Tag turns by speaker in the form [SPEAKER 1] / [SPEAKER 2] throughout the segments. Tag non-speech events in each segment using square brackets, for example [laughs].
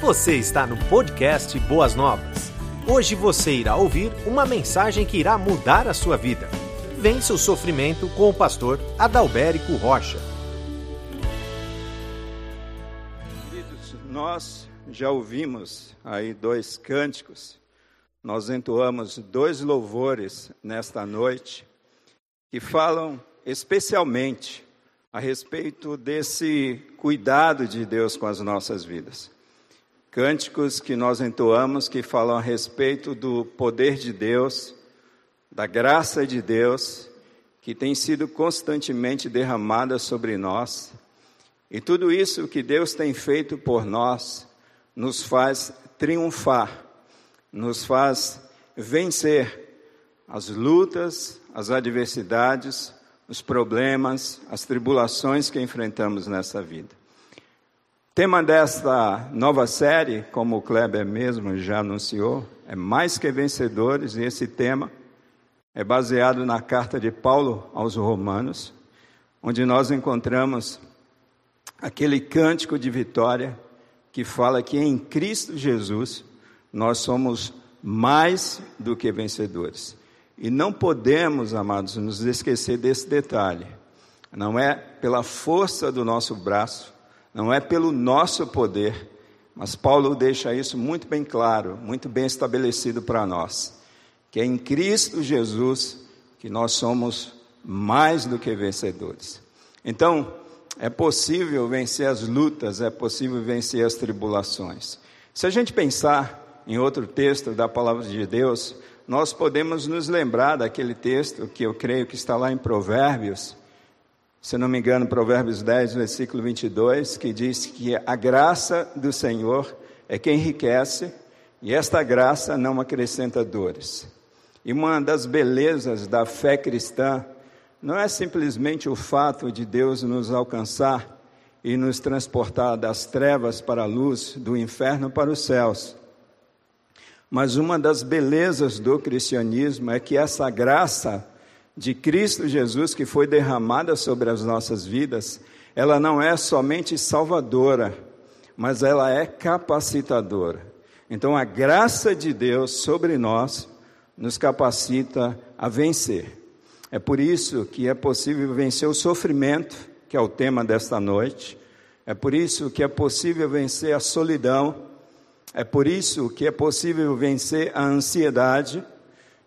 [SPEAKER 1] Você está no podcast Boas Novas. Hoje você irá ouvir uma mensagem que irá mudar a sua vida. Vence o sofrimento com o pastor Adalberico Rocha.
[SPEAKER 2] Queridos, nós já ouvimos aí dois cânticos, nós entoamos dois louvores nesta noite que falam especialmente a respeito desse cuidado de Deus com as nossas vidas. Cânticos que nós entoamos que falam a respeito do poder de Deus, da graça de Deus, que tem sido constantemente derramada sobre nós. E tudo isso que Deus tem feito por nós nos faz triunfar, nos faz vencer as lutas, as adversidades, os problemas, as tribulações que enfrentamos nessa vida. Tema desta nova série, como o Kleber mesmo já anunciou, é mais que vencedores, e esse tema é baseado na carta de Paulo aos Romanos, onde nós encontramos aquele cântico de vitória que fala que em Cristo Jesus nós somos mais do que vencedores. E não podemos, amados, nos esquecer desse detalhe. Não é pela força do nosso braço, não é pelo nosso poder, mas Paulo deixa isso muito bem claro, muito bem estabelecido para nós, que é em Cristo Jesus que nós somos mais do que vencedores. Então, é possível vencer as lutas, é possível vencer as tribulações. Se a gente pensar em outro texto da palavra de Deus, nós podemos nos lembrar daquele texto que eu creio que está lá em Provérbios, se não me engano, Provérbios 10, versículo 22, que diz que a graça do Senhor é quem enriquece e esta graça não acrescenta dores. E uma das belezas da fé cristã não é simplesmente o fato de Deus nos alcançar e nos transportar das trevas para a luz, do inferno para os céus, mas uma das belezas do cristianismo é que essa graça de Cristo Jesus que foi derramada sobre as nossas vidas, ela não é somente salvadora, mas ela é capacitadora. Então a graça de Deus sobre nós nos capacita a vencer. É por isso que é possível vencer o sofrimento, que é o tema desta noite. É por isso que é possível vencer a solidão é por isso que é possível vencer a ansiedade,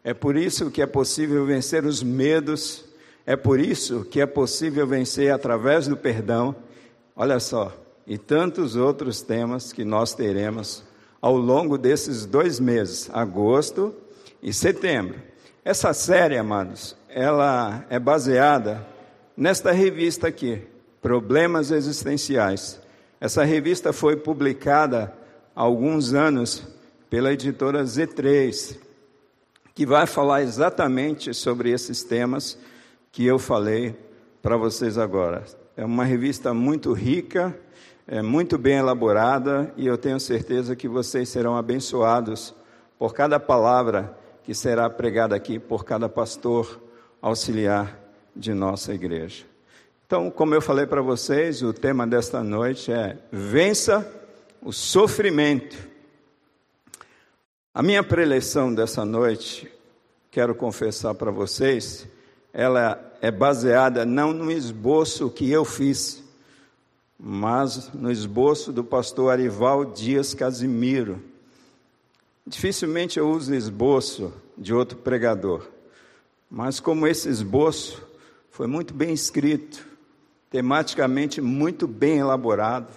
[SPEAKER 2] é por isso que é possível vencer os medos, é por isso que é possível vencer através do perdão. Olha só, e tantos outros temas que nós teremos ao longo desses dois meses, agosto e setembro. Essa série, amados, ela é baseada nesta revista aqui, Problemas Existenciais. Essa revista foi publicada há alguns anos pela editora Z3, que vai falar exatamente sobre esses temas que eu falei para vocês agora. É uma revista muito rica, é muito bem elaborada e eu tenho certeza que vocês serão abençoados por cada palavra que será pregada aqui por cada pastor auxiliar de nossa igreja. Então, como eu falei para vocês, o tema desta noite é Vença o sofrimento. A minha preleção dessa noite, quero confessar para vocês, ela é baseada não no esboço que eu fiz, mas no esboço do pastor Arival Dias Casimiro. Dificilmente eu uso esboço de outro pregador, mas como esse esboço foi muito bem escrito, tematicamente muito bem elaborado,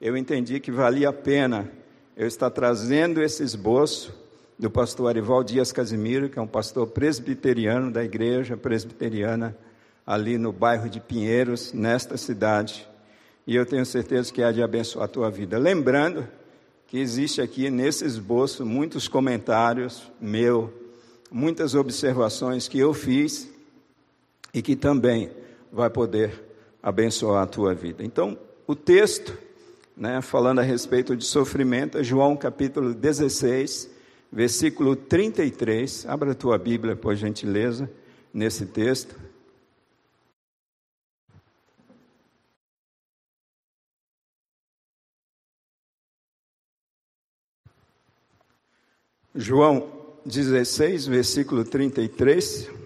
[SPEAKER 2] eu entendi que valia a pena eu estar trazendo esse esboço do pastor Arival Dias Casimiro, que é um pastor presbiteriano da igreja presbiteriana ali no bairro de Pinheiros, nesta cidade. E eu tenho certeza que há de abençoar a tua vida. Lembrando que existe aqui nesse esboço muitos comentários meu, muitas observações que eu fiz e que também vai poder abençoar a tua vida. Então, o texto né, falando a respeito de sofrimento, é João capítulo 16, versículo 33. Abra a tua Bíblia, por gentileza, nesse texto. João 16, versículo 33.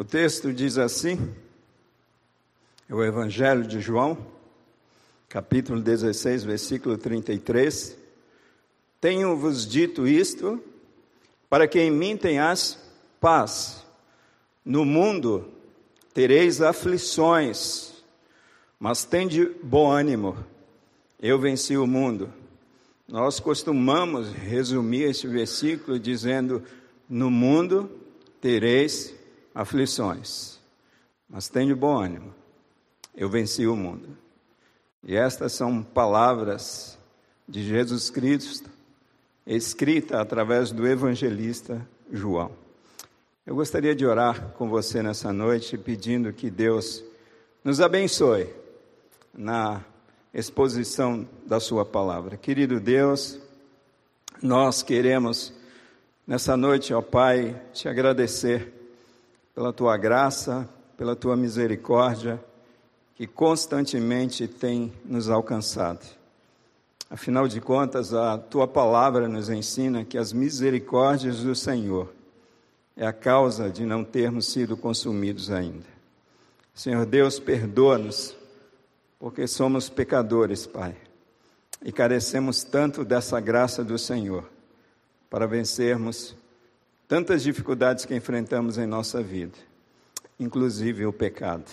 [SPEAKER 2] O texto diz assim, é o Evangelho de João, capítulo 16, versículo 33. Tenho-vos dito isto, para que em mim tenhas paz. No mundo tereis aflições, mas tende bom ânimo. Eu venci o mundo. Nós costumamos resumir este versículo dizendo: No mundo tereis aflições, mas tenha bom ânimo, eu venci o mundo. E estas são palavras de Jesus Cristo, escrita através do evangelista João. Eu gostaria de orar com você nessa noite, pedindo que Deus nos abençoe na exposição da Sua palavra. Querido Deus, nós queremos nessa noite, ó Pai, te agradecer pela tua graça, pela tua misericórdia, que constantemente tem nos alcançado. Afinal de contas, a tua palavra nos ensina que as misericórdias do Senhor é a causa de não termos sido consumidos ainda. Senhor Deus, perdoa-nos, porque somos pecadores, Pai, e carecemos tanto dessa graça do Senhor para vencermos tantas dificuldades que enfrentamos em nossa vida, inclusive o pecado.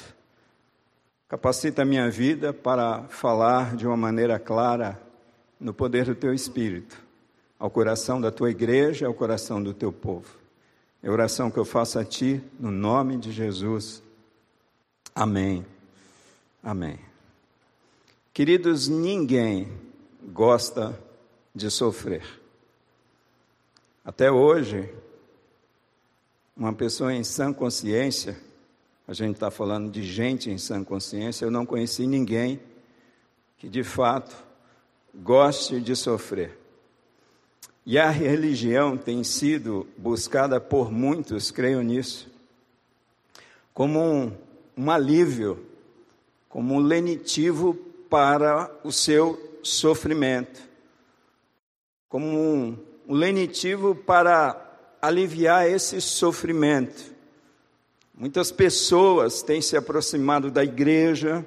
[SPEAKER 2] Capacita a minha vida para falar de uma maneira clara no poder do teu Espírito, ao coração da tua igreja, ao coração do teu povo. É a oração que eu faço a ti, no nome de Jesus. Amém. Amém. Queridos, ninguém gosta de sofrer. Até hoje, uma pessoa em sã consciência, a gente está falando de gente em sã consciência, eu não conheci ninguém que de fato goste de sofrer. E a religião tem sido buscada por muitos, creio nisso, como um, um alívio, como um lenitivo para o seu sofrimento, como um, um lenitivo para aliviar esse sofrimento. Muitas pessoas têm se aproximado da igreja,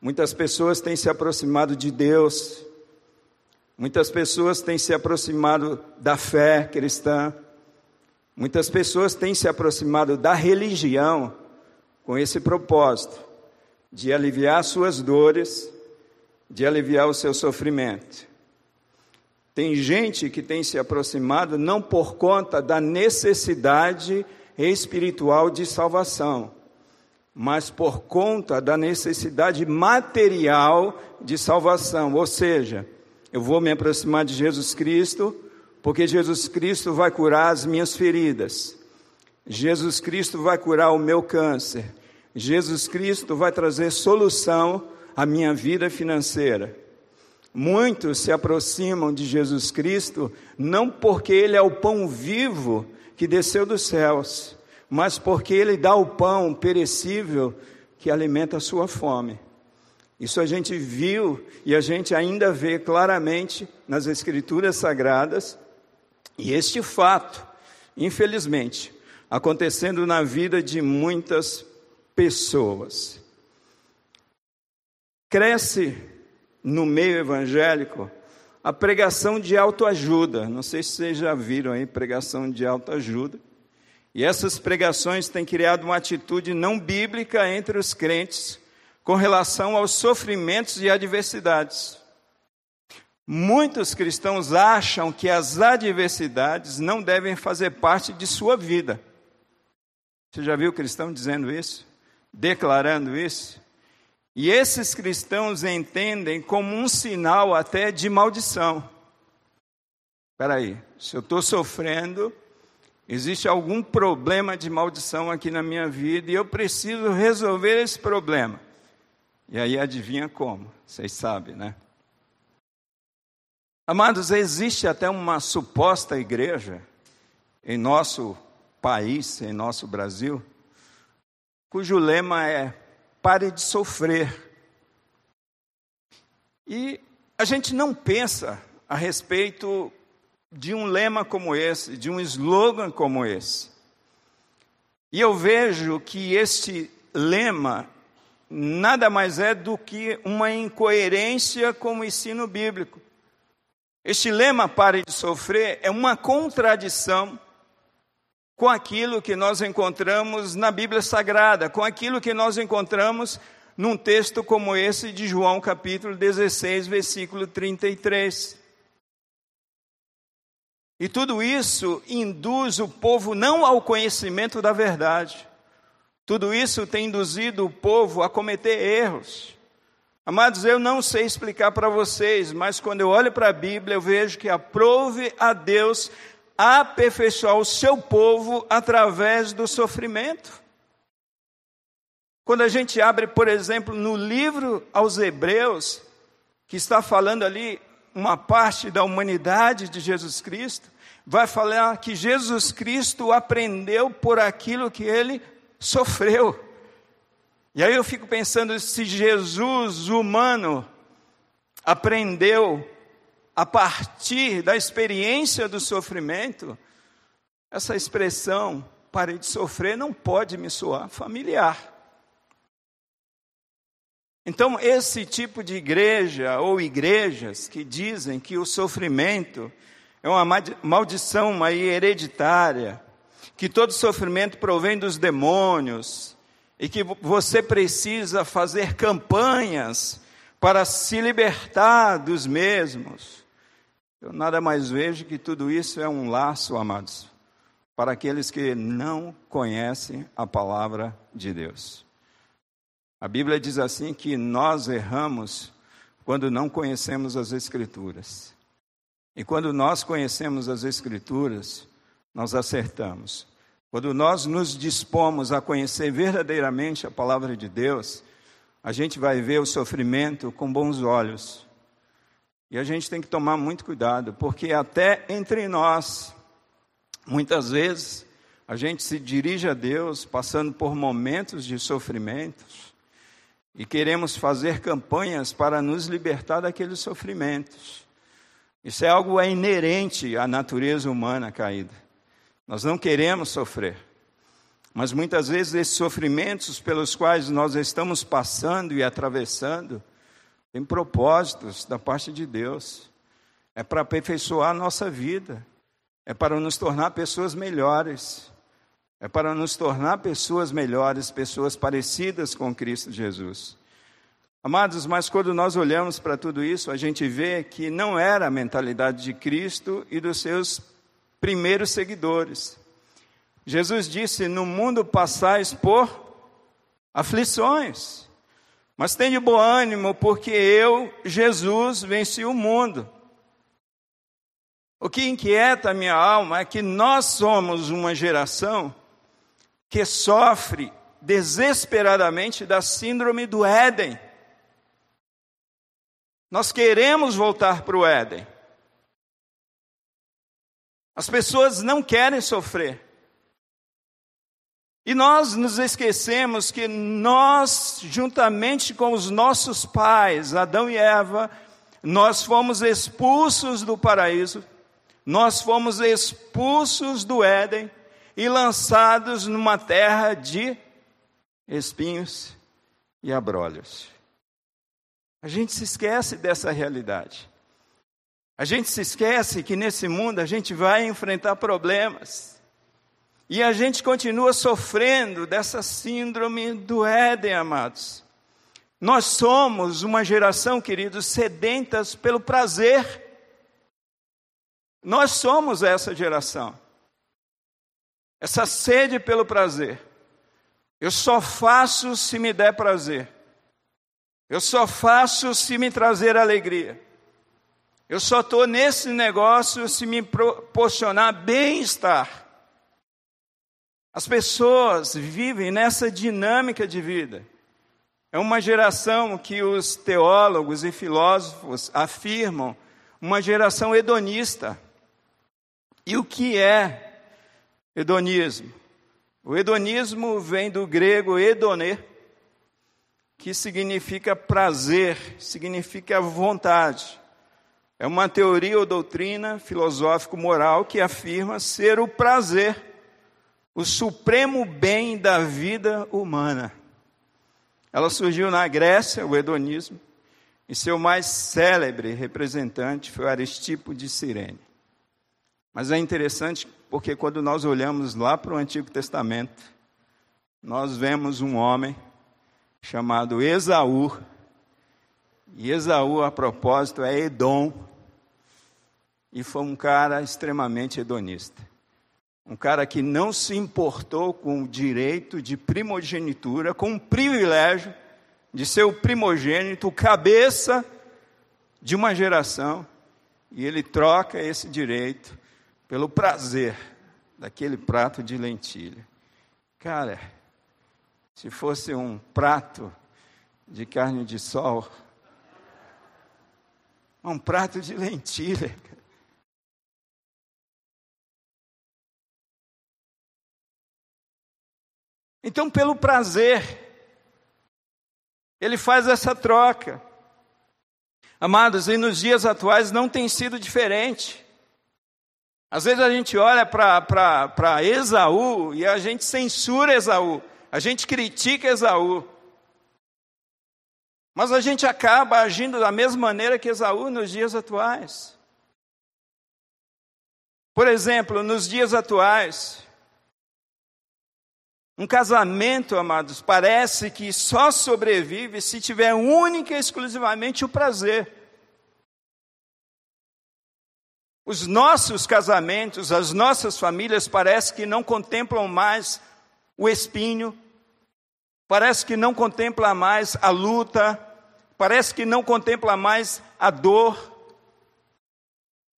[SPEAKER 2] muitas pessoas têm se aproximado de Deus, muitas pessoas têm se aproximado da fé cristã, muitas pessoas têm se aproximado da religião com esse propósito de aliviar suas dores, de aliviar o seu sofrimento. Tem gente que tem se aproximado não por conta da necessidade espiritual de salvação, mas por conta da necessidade material de salvação. Ou seja, eu vou me aproximar de Jesus Cristo, porque Jesus Cristo vai curar as minhas feridas. Jesus Cristo vai curar o meu câncer. Jesus Cristo vai trazer solução à minha vida financeira. Muitos se aproximam de Jesus Cristo não porque Ele é o pão vivo que desceu dos céus, mas porque Ele dá o pão perecível que alimenta a sua fome. Isso a gente viu e a gente ainda vê claramente nas Escrituras Sagradas, e este fato, infelizmente, acontecendo na vida de muitas pessoas. Cresce no meio evangélico a pregação de autoajuda. Não sei se vocês já viram aí pregação de autoajuda. E essas pregações têm criado uma atitude não bíblica entre os crentes com relação aos sofrimentos e adversidades. Muitos cristãos acham que as adversidades não devem fazer parte de sua vida. Você já viu cristão dizendo isso? Declarando isso? E esses cristãos entendem como um sinal até de maldição. Espera aí, se eu estou sofrendo, existe algum problema de maldição aqui na minha vida e eu preciso resolver esse problema. E aí adivinha como? Vocês sabem, né? Amados, existe até uma suposta igreja em nosso país, em nosso Brasil, cujo lema é pare de sofrer. E a gente não pensa a respeito de um lema como esse, de um slogan como esse. E eu vejo que este lema nada mais é do que uma incoerência com o ensino bíblico. Este lema, pare de sofrer, é uma contradição com aquilo que nós encontramos na Bíblia Sagrada, com aquilo que nós encontramos num texto como esse de João capítulo 16, versículo 33. E tudo isso induz o povo não ao conhecimento da verdade. Tudo isso tem induzido o povo a cometer erros. Amados, eu não sei explicar para vocês, mas quando eu olho para a Bíblia, eu vejo que aprove a Deus aperfeiçoar o seu povo através do sofrimento. Quando a gente abre, por exemplo, no livro aos Hebreus, que está falando ali uma parte da humanidade de Jesus Cristo, vai falar que Jesus Cristo aprendeu por aquilo que ele sofreu. E aí eu fico pensando se Jesus humano aprendeu a partir da experiência do sofrimento, essa expressão pare de sofrer não pode me soar familiar. Então, esse tipo de igreja ou igrejas que dizem que o sofrimento é uma maldição uma hereditária, que todo sofrimento provém dos demônios e que você precisa fazer campanhas para se libertar dos mesmos. Eu nada mais vejo que tudo isso é um laço, amados, para aqueles que não conhecem a palavra de Deus. A Bíblia diz assim que nós erramos quando não conhecemos as Escrituras. E quando nós conhecemos as Escrituras, nós acertamos. Quando nós nos dispomos a conhecer verdadeiramente a palavra de Deus, a gente vai ver o sofrimento com bons olhos. E a gente tem que tomar muito cuidado, porque até entre nós, muitas vezes, a gente se dirige a Deus passando por momentos de sofrimentos, e queremos fazer campanhas para nos libertar daqueles sofrimentos. Isso é algo inerente à natureza humana caída. Nós não queremos sofrer. Mas muitas vezes esses sofrimentos pelos quais nós estamos passando e atravessando têm propósitos da parte de Deus. É para aperfeiçoar a nossa vida. É para nos tornar pessoas melhores. É para nos tornar pessoas melhores, pessoas parecidas com Cristo Jesus. Amados, mas quando nós olhamos para tudo isso, a gente vê que não era a mentalidade de Cristo e dos seus primeiros seguidores. Jesus disse: No mundo passais por aflições, mas tenha bom ânimo, porque eu, Jesus, venci o mundo. O que inquieta a minha alma é que nós somos uma geração que sofre desesperadamente da síndrome do Éden. Nós queremos voltar para o Éden. As pessoas não querem sofrer. E nós nos esquecemos que nós, juntamente com os nossos pais, Adão e Eva, nós fomos expulsos do paraíso, nós fomos expulsos do Éden, e lançados numa terra de espinhos e abrolhos. A gente se esquece dessa realidade. A gente se esquece que nesse mundo a gente vai enfrentar problemas. E a gente continua sofrendo dessa síndrome do Éden, amados. Nós somos uma geração, queridos, sedentas pelo prazer. Nós somos essa geração essa sede pelo prazer. Eu só faço se me der prazer. Eu só faço se me trazer alegria. Eu só estou nesse negócio se me proporcionar bem-estar. As pessoas vivem nessa dinâmica de vida. É uma geração que os teólogos e filósofos afirmam uma geração hedonista. E o que é hedonismo. O hedonismo vem do grego hedonê, que significa prazer, significa vontade. É uma teoria ou doutrina filosófico-moral que afirma ser o prazer, o supremo bem da vida humana. Ela surgiu na Grécia, o hedonismo, e seu mais célebre representante foi Aristipo de Cirene. Mas é interessante porque quando nós olhamos lá para o Antigo Testamento, nós vemos um homem chamado Esaú. E Esaú, a propósito, é Edom. E foi um cara extremamente hedonista. Um cara que não se importou com o direito de primogenitura, com o privilégio de ser o primogênito, cabeça de uma geração. E ele troca esse direito pelo prazer daquele prato de lentilha. Cara, se fosse um prato de carne de sol, um prato de lentilha. Então, pelo prazer, ele faz essa troca. Amados, e nos dias atuais não tem sido diferente. Às vezes a gente olha para Esaú e a gente censura Esaú, a gente critica Esaú. Mas a gente acaba agindo da mesma maneira que Esaú nos dias atuais. Por exemplo, nos dias atuais, um casamento, amados, parece que só sobrevive se tiver única e exclusivamente o prazer. Os nossos casamentos, as nossas famílias parece que não contemplam mais o espinho, parece que não contempla mais a luta, parece que não contempla mais a dor.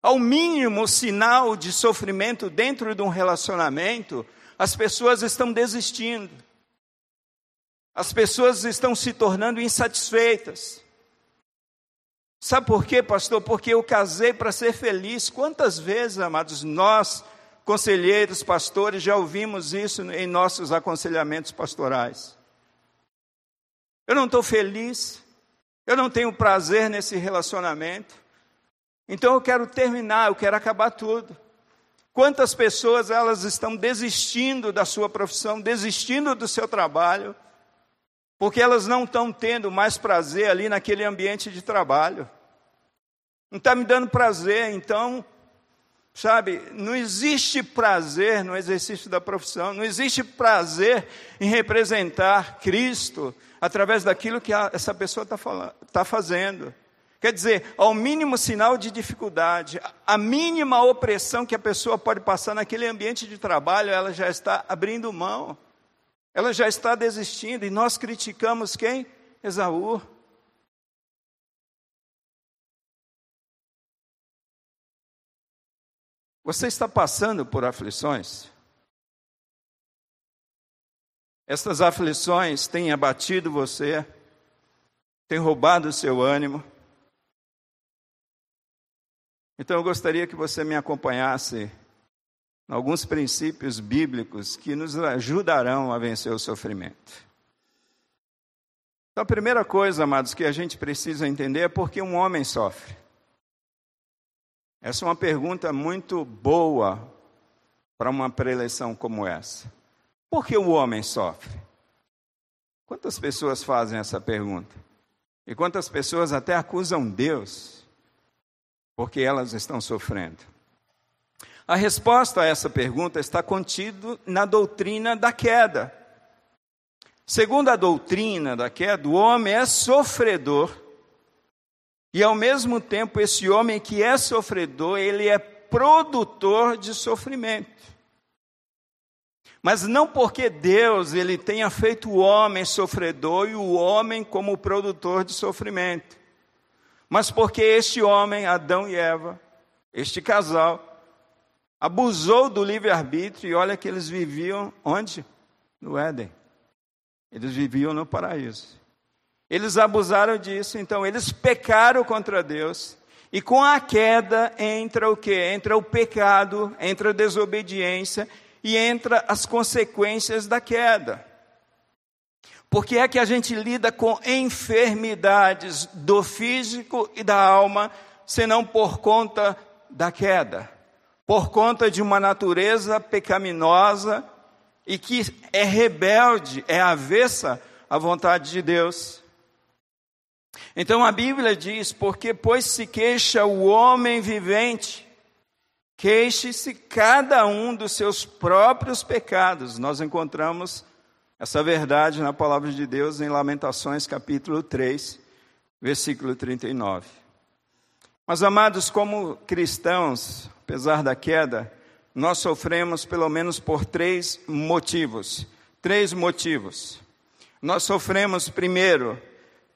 [SPEAKER 2] Ao mínimo sinal de sofrimento dentro de um relacionamento, as pessoas estão desistindo. As pessoas estão se tornando insatisfeitas. Sabe por quê, pastor? Porque eu casei para ser feliz. Quantas vezes, amados, nós, conselheiros, pastores, já ouvimos isso em nossos aconselhamentos pastorais? Eu não estou feliz, eu não tenho prazer nesse relacionamento, então eu quero terminar, eu quero acabar tudo. Quantas pessoas elas estão desistindo da sua profissão, desistindo do seu trabalho, porque elas não estão tendo mais prazer ali naquele ambiente de trabalho. Não está me dando prazer, então, sabe, não existe prazer no exercício da profissão, não existe prazer em representar Cristo através daquilo que a, essa pessoa está tá fazendo. Quer dizer, ao mínimo sinal de dificuldade, a mínima opressão que a pessoa pode passar naquele ambiente de trabalho, ela já está abrindo mão. Ela já está desistindo e nós criticamos quem? Esaú. Você está passando por aflições? Essas aflições têm abatido você, têm roubado o seu ânimo. Então eu gostaria que você me acompanhasse alguns princípios bíblicos que nos ajudarão a vencer o sofrimento. Então, a primeira coisa, amados, que a gente precisa entender é por que um homem sofre. Essa é uma pergunta muito boa para uma preleção como essa. Por que o homem sofre? Quantas pessoas fazem essa pergunta? E quantas pessoas até acusam Deus porque elas estão sofrendo? A resposta a essa pergunta está contido na doutrina da queda. Segundo a doutrina da queda, o homem é sofredor. E ao mesmo tempo, esse homem que é sofredor, ele é produtor de sofrimento. Mas não porque Deus ele tenha feito o homem sofredor e o homem como produtor de sofrimento. Mas porque este homem, Adão e Eva, este casal, abusou do livre-arbítrio e olha que eles viviam onde? No Éden. Eles viviam no paraíso. Eles abusaram disso, então eles pecaram contra Deus. E com a queda entra o que? Entra o pecado, entra a desobediência. e entra as consequências da queda. Porque é que a gente lida com enfermidades do físico e da alma, senão por conta da queda, por conta de uma natureza pecaminosa e que é rebelde, é avessa à vontade de Deus. Então a Bíblia diz: porque, pois se queixa o homem vivente, queixe-se cada um dos seus próprios pecados. Nós encontramos essa verdade na palavra de Deus em Lamentações, capítulo 3, versículo 39. Mas, amados, como cristãos, apesar da queda, nós sofremos pelo menos por três motivos. Três motivos. Nós sofremos, primeiro,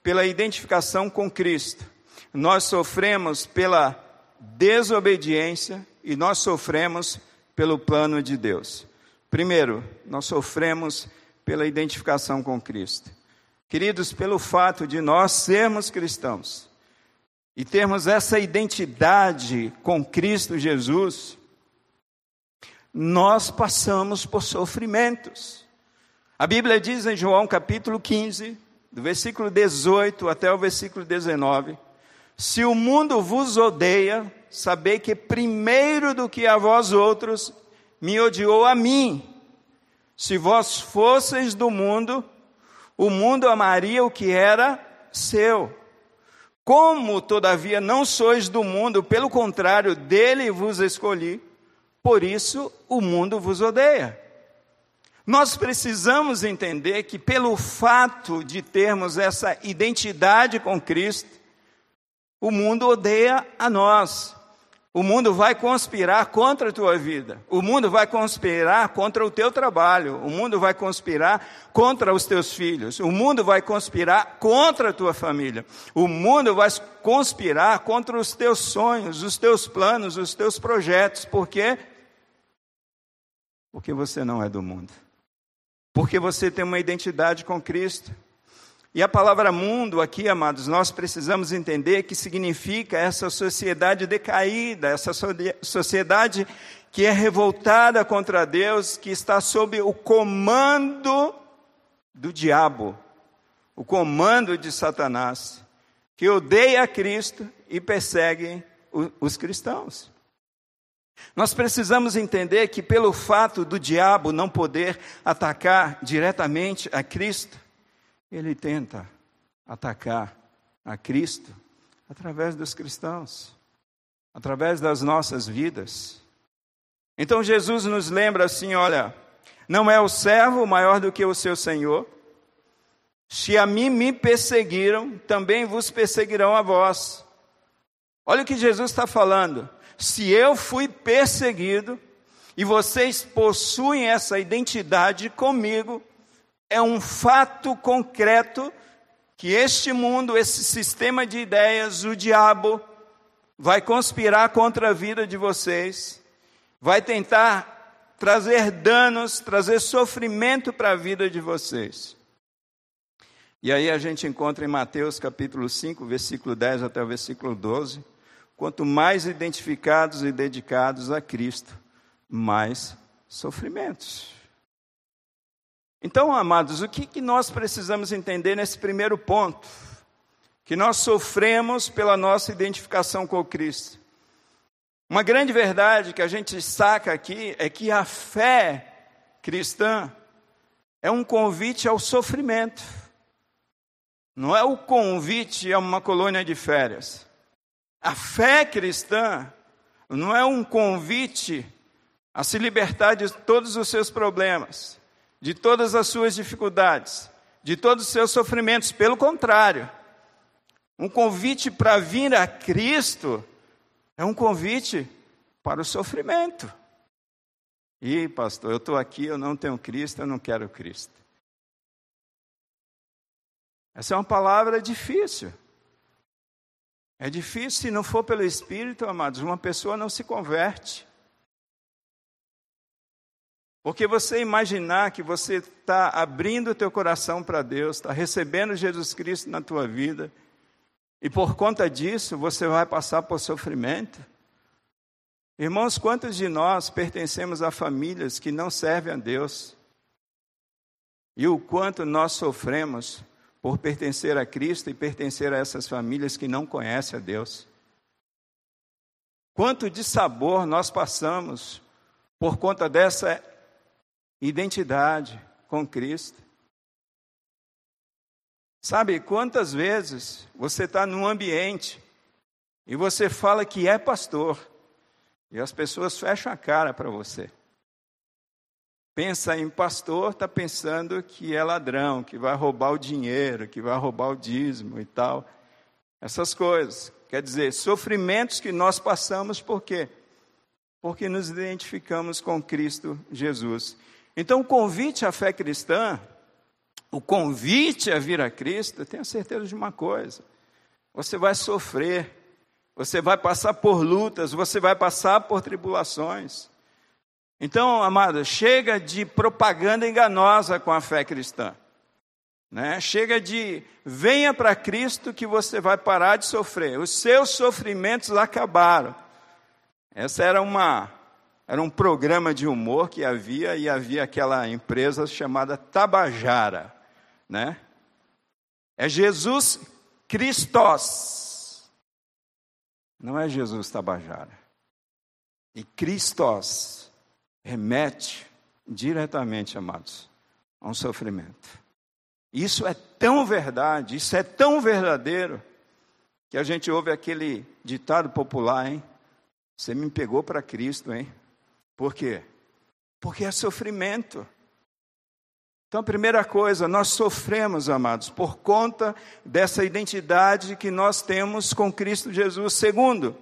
[SPEAKER 2] pela identificação com Cristo. Nós sofremos pela desobediência e nós sofremos pelo plano de Deus. Primeiro, nós sofremos pela identificação com Cristo. Queridos, pelo fato de nós sermos cristãos e termos essa identidade com Cristo Jesus, nós passamos por sofrimentos. A Bíblia diz em João capítulo 15, do versículo 18 até o versículo 19: Se o mundo vos odeia, sabei que primeiro do que a vós outros, me odiou a mim. Se vós fosseis do mundo, o mundo amaria o que era seu. Como, todavia, não sois do mundo, pelo contrário, dele vos escolhi, por isso o mundo vos odeia. Nós precisamos entender que, pelo fato de termos essa identidade com Cristo, o mundo odeia a nós. O mundo vai conspirar contra a tua vida. O mundo vai conspirar contra o teu trabalho. O mundo vai conspirar contra os teus filhos. O mundo vai conspirar contra a tua família. O mundo vai conspirar contra os teus sonhos, os teus planos, os teus projetos. Por quê? Porque você não é do mundo porque você tem uma identidade com Cristo. E a palavra mundo aqui, amados, nós precisamos entender que significa essa sociedade decaída, essa sociedade que é revoltada contra Deus, que está sob o comando do diabo, o comando de Satanás, que odeia Cristo e persegue os cristãos. Nós precisamos entender que, pelo fato do diabo não poder atacar diretamente a Cristo, ele tenta atacar a Cristo através dos cristãos, através das nossas vidas. Então Jesus nos lembra assim: olha, não é o servo maior do que o seu senhor. Se a mim me perseguiram, também vos perseguirão a vós. Olha o que Jesus está falando se eu fui perseguido e vocês possuem essa identidade comigo, é um fato concreto que este mundo, esse sistema de ideias, o diabo, vai conspirar contra a vida de vocês, vai tentar trazer danos, trazer sofrimento para a vida de vocês. E aí a gente encontra em Mateus capítulo 5, versículo 10 até o versículo 12, Quanto mais identificados e dedicados a Cristo, mais sofrimentos. Então, amados, o que, que nós precisamos entender nesse primeiro ponto? Que nós sofremos pela nossa identificação com Cristo. Uma grande verdade que a gente saca aqui é que a fé cristã é um convite ao sofrimento. Não é o convite a uma colônia de férias. A fé cristã não é um convite a se libertar de todos os seus problemas, de todas as suas dificuldades, de todos os seus sofrimentos. Pelo contrário, um convite para vir a Cristo é um convite para o sofrimento. E, pastor, eu estou aqui, eu não tenho Cristo, eu não quero Cristo. Essa é uma palavra difícil. É difícil, se não for pelo Espírito, amados, uma pessoa não se converte. Porque você imaginar que você está abrindo o teu coração para Deus, está recebendo Jesus Cristo na tua vida, e por conta disso você vai passar por sofrimento, Irmãos, quantos de nós pertencemos a famílias que não servem a Deus? E o quanto nós sofremos por pertencer a Cristo e pertencer a essas famílias que não conhecem a Deus? Quanto de sabor nós passamos por conta dessa identidade com Cristo? Sabe quantas vezes você está num ambiente e você fala que é pastor e as pessoas fecham a cara para você. Pensa em pastor, está pensando que é ladrão, que vai roubar o dinheiro, que vai roubar o dízimo e tal. Essas coisas. Quer dizer, sofrimentos que nós passamos por quê? Porque nos identificamos com Cristo Jesus. Então, o convite à fé cristã, o convite a vir a Cristo, tenha certeza de uma coisa: você vai sofrer, você vai passar por lutas, você vai passar por tribulações. Então, amada, chega de propaganda enganosa com a fé cristã. Né? Chega de venha para Cristo que você vai parar de sofrer. Os seus sofrimentos acabaram. Essa era uma era um programa de humor que havia e havia aquela empresa chamada Tabajara, né? É Jesus Cristos não é Jesus Tabajara. E Cristos remete diretamente, amados, a um sofrimento. Isso é tão verdade, isso é tão verdadeiro, que a gente ouve aquele ditado popular, hein? Você me pegou para Cristo, hein? Por quê? Porque é sofrimento. Então, a primeira coisa, nós sofremos, amados, por conta dessa identidade que nós temos com Cristo Jesus. Segundo,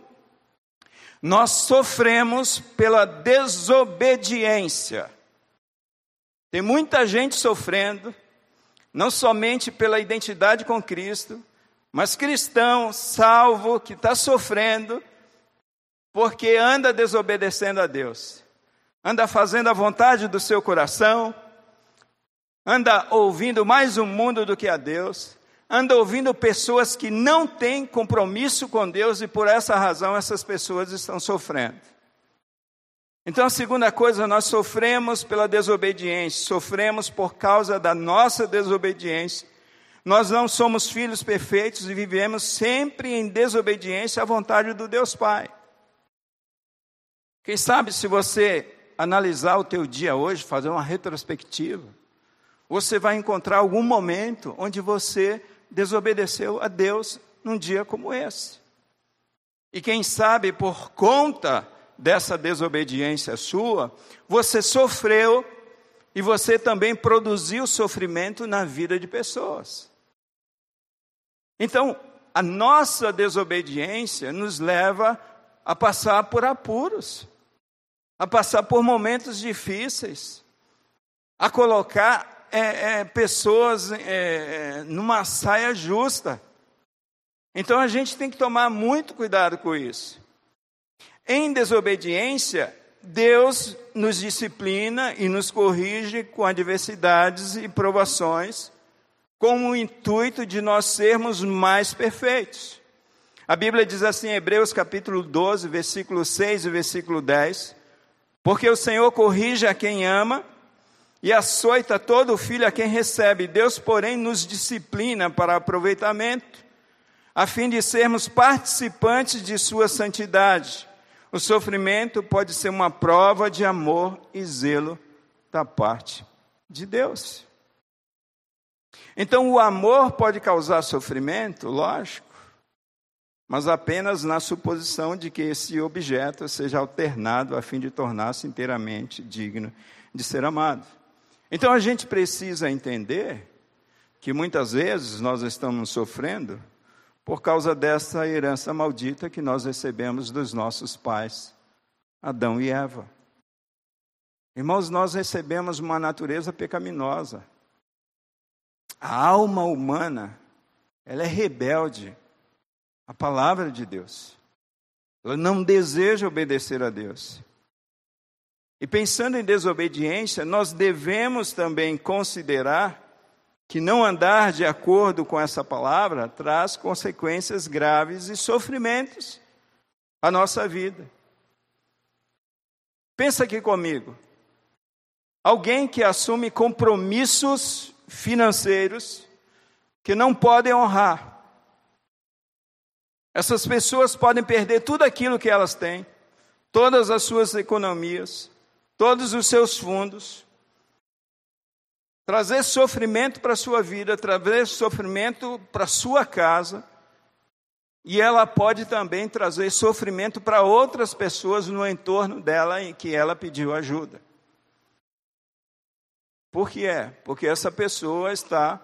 [SPEAKER 2] nós sofremos pela desobediência. Tem muita gente sofrendo, não somente pela identidade com Cristo, mas cristão, salvo, que está sofrendo, porque anda desobedecendo a Deus, anda fazendo a vontade do seu coração, anda ouvindo mais o mundo do que a Deus, anda ouvindo pessoas que não têm compromisso com Deus e por essa razão essas pessoas estão sofrendo. Então, a segunda coisa, nós sofremos pela desobediência, sofremos por causa da nossa desobediência. Nós não somos filhos perfeitos e vivemos sempre em desobediência à vontade do Deus Pai. Quem sabe se você analisar o teu dia hoje, fazer uma retrospectiva, você vai encontrar algum momento onde você desobedeceu a Deus num dia como esse. E quem sabe por conta dessa desobediência sua, você sofreu e você também produziu sofrimento na vida de pessoas. Então, a nossa desobediência nos leva a passar por apuros, a passar por momentos difíceis, a colocar é, é, pessoas é, é, numa saia justa. Então a gente tem que tomar muito cuidado com isso. Em desobediência, Deus nos disciplina e nos corrige com adversidades e provações, com o intuito de nós sermos mais perfeitos. A Bíblia diz assim em Hebreus capítulo 12, versículo 6 e versículo 10: Porque o Senhor corrige a quem ama e açoita todo filho a quem recebe. Deus, porém, nos disciplina para aproveitamento, a fim de sermos participantes de sua santidade. O sofrimento pode ser uma prova de amor e zelo da parte de Deus. Então, o amor pode causar sofrimento, lógico, mas apenas na suposição de que esse objeto seja alternado a fim de tornar-se inteiramente digno de ser amado. Então a gente precisa entender que muitas vezes nós estamos sofrendo por causa dessa herança maldita que nós recebemos dos nossos pais, Adão e Eva. Irmãos, nós recebemos uma natureza pecaminosa. A alma humana, ela é rebelde à palavra de Deus. Ela não deseja obedecer a Deus. E pensando em desobediência, nós devemos também considerar que não andar de acordo com essa palavra traz consequências graves e sofrimentos à nossa vida. Pensa aqui comigo. Alguém que assume compromissos financeiros que não podem honrar. Essas pessoas podem perder tudo aquilo que elas têm, todas as suas economias, todos os seus fundos, trazer sofrimento para a sua vida, trazer sofrimento para a sua casa, e ela pode também trazer sofrimento para outras pessoas no entorno dela em que ela pediu ajuda. Por que é? Porque essa pessoa está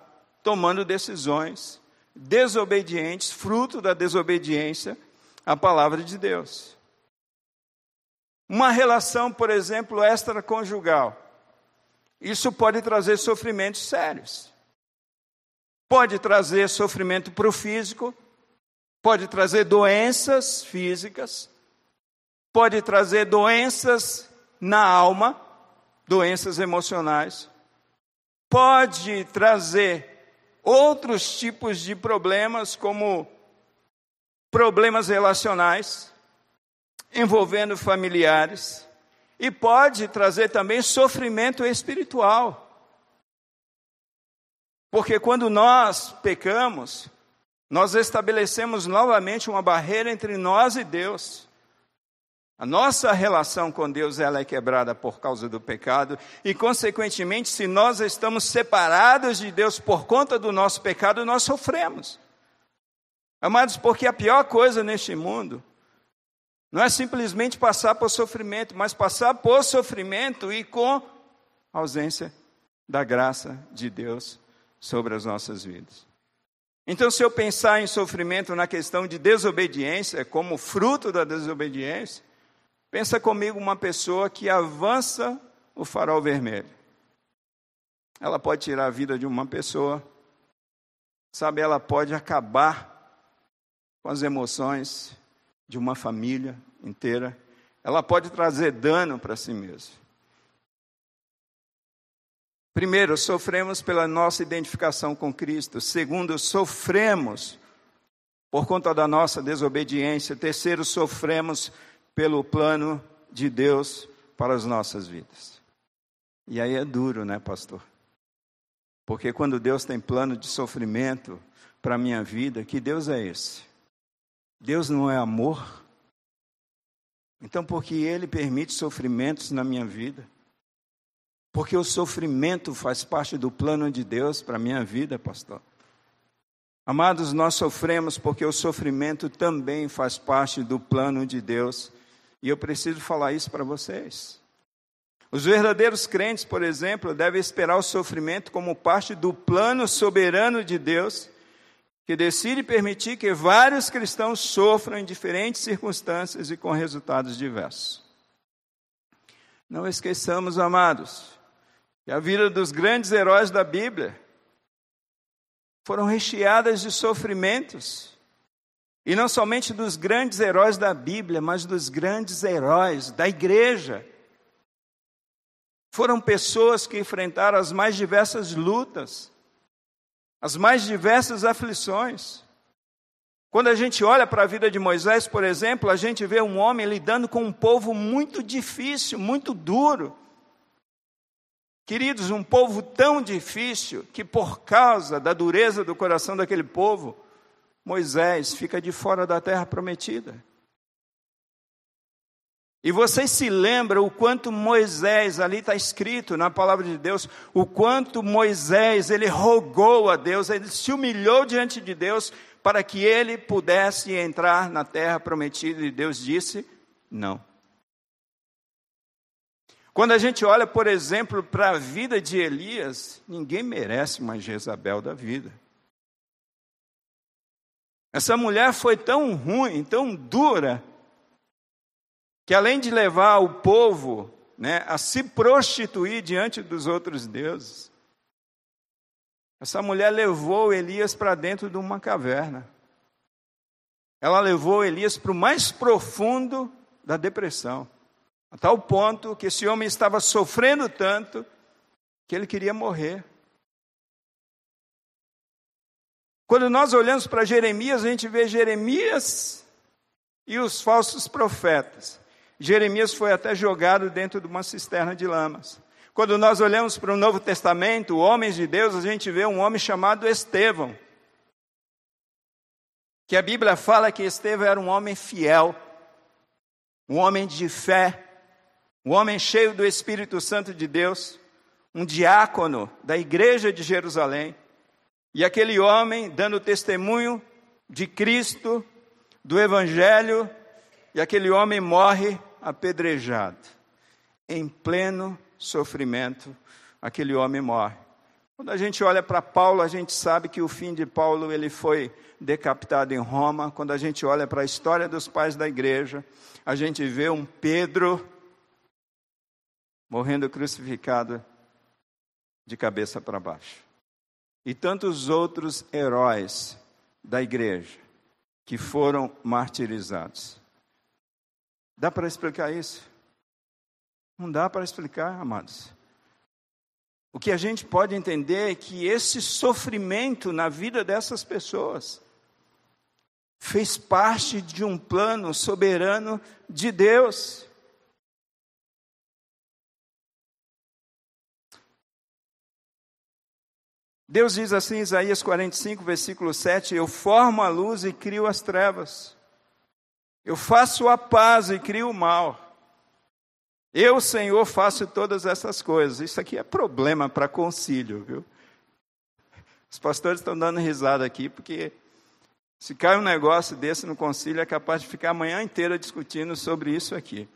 [SPEAKER 2] tomando decisões desobedientes, fruto da desobediência à palavra de Deus. Uma relação, por exemplo, extraconjugal. Isso pode trazer sofrimentos sérios. Pode trazer sofrimento para o físico, pode trazer doenças físicas, pode trazer doenças na alma, doenças emocionais, pode trazer outros tipos de problemas, como problemas relacionais, envolvendo familiares, e pode trazer também sofrimento espiritual. Porque quando nós pecamos, nós estabelecemos novamente uma barreira entre nós e Deus. A nossa relação com Deus ela é quebrada por causa do pecado e, consequentemente, se nós estamos separados de Deus por conta do nosso pecado, nós sofremos. Amados, porque a pior coisa neste mundo não é simplesmente passar por sofrimento, mas passar por sofrimento e com ausência da graça de Deus sobre as nossas vidas. Então, se eu pensar em sofrimento na questão de desobediência, como fruto da desobediência, Pensa comigo uma pessoa que avança o farol vermelho. Ela pode tirar a vida de uma pessoa, sabe? Ela pode acabar com as emoções de uma família inteira. Ela pode trazer dano para si mesma. Primeiro, sofremos pela nossa identificação com Cristo. Segundo, sofremos por conta da nossa desobediência. Terceiro, sofremos pelo plano de Deus para as nossas vidas. E aí é duro, né, pastor? Porque quando Deus tem plano de sofrimento para a minha vida, que Deus é esse? Deus não é amor? Então, porque Ele permite sofrimentos na minha vida? Porque o sofrimento faz parte do plano de Deus para a minha vida, pastor. Amados, nós sofremos porque o sofrimento também faz parte do plano de Deus e eu preciso falar isso para vocês. Os verdadeiros crentes, por exemplo, devem esperar o sofrimento como parte do plano soberano de Deus, que decide permitir que vários cristãos sofram em diferentes circunstâncias e com resultados diversos. Não esqueçamos, amados, que a vida dos grandes heróis da Bíblia foram recheadas de sofrimentos e não somente dos grandes heróis da Bíblia, mas dos grandes heróis da igreja. Foram pessoas que enfrentaram as mais diversas lutas, as mais diversas aflições. Quando a gente olha para a vida de Moisés, por exemplo, a gente vê um homem lidando com um povo muito difícil, muito duro. Queridos, um povo tão difícil que, por causa da dureza do coração daquele povo, Moisés fica de fora da terra prometida. E vocês se lembram o quanto Moisés, ali está escrito na palavra de Deus, o quanto Moisés, ele rogou a Deus, ele se humilhou diante de Deus para que ele pudesse entrar na terra prometida, e Deus disse: não. Quando a gente olha, por exemplo, para a vida de Elias, ninguém merece uma Jezabel da vida. Essa mulher foi tão ruim, tão dura, que além de levar o povo né, a se prostituir diante dos outros deuses, essa mulher levou Elias para dentro de uma caverna. Ela levou Elias para o mais profundo da depressão, a tal ponto que esse homem estava sofrendo tanto que ele queria morrer. Quando nós olhamos para Jeremias, a gente vê Jeremias e os falsos profetas. Jeremias foi até jogado dentro de uma cisterna de lamas. Quando nós olhamos para o Novo Testamento, homens de Deus, a gente vê um homem chamado Estevão. Que a Bíblia fala que Estevão era um homem fiel, um homem de fé, um homem cheio do Espírito Santo de Deus, um diácono da igreja de Jerusalém. E aquele homem dando testemunho de Cristo, do Evangelho, e aquele homem morre apedrejado, em pleno sofrimento, aquele homem morre. Quando a gente olha para Paulo, a gente sabe que o fim de Paulo ele foi decapitado em Roma. Quando a gente olha para a história dos pais da igreja, a gente vê um Pedro morrendo crucificado de cabeça para baixo. E tantos outros heróis da igreja que foram martirizados. Dá para explicar isso? Não dá para explicar, amados. O que a gente pode entender é que esse sofrimento na vida dessas pessoas fez parte de um plano soberano de Deus. Deus diz assim, Isaías 45, versículo 7: Eu formo a luz e crio as trevas, eu faço a paz e crio o mal. Eu, Senhor, faço todas essas coisas. Isso aqui é problema para concílio, viu? Os pastores estão dando risada aqui, porque se cai um negócio desse no concílio, é capaz de ficar a manhã inteira discutindo sobre isso aqui.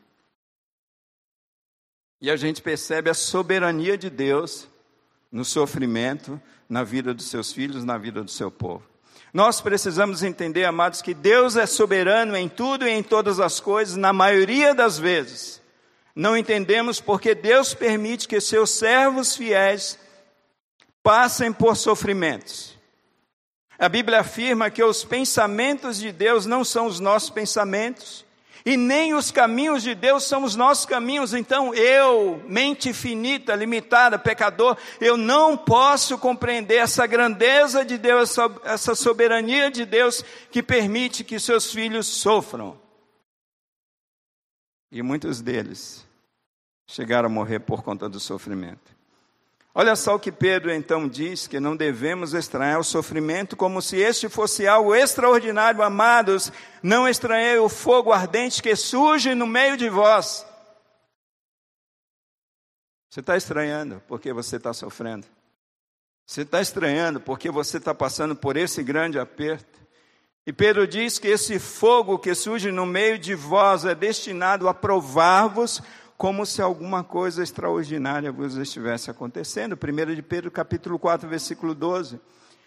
[SPEAKER 2] E a gente percebe a soberania de Deus no sofrimento, na vida dos seus filhos, na vida do seu povo. Nós precisamos entender, amados, que Deus é soberano em tudo e em todas as coisas, na maioria das vezes. Não entendemos porque Deus permite que seus servos fiéis passem por sofrimentos. A Bíblia afirma que os pensamentos de Deus não são os nossos pensamentos, e nem os caminhos de Deus são os nossos caminhos. Então, eu, mente finita, limitada, pecador, eu não posso compreender essa grandeza de Deus, essa soberania de Deus que permite que seus filhos sofram. E muitos deles chegaram a morrer por conta do sofrimento. Olha só o que Pedro então diz: que não devemos estranhar o sofrimento como se este fosse algo extraordinário, amados. Não estranhei o fogo ardente que surge no meio de vós. Você está estranhando porque você está sofrendo. Você está estranhando porque você está passando por esse grande aperto. E Pedro diz que esse fogo que surge no meio de vós é destinado a provar-vos como se alguma coisa extraordinária vos estivesse acontecendo. 1 de Pedro, capítulo 4, versículo 12.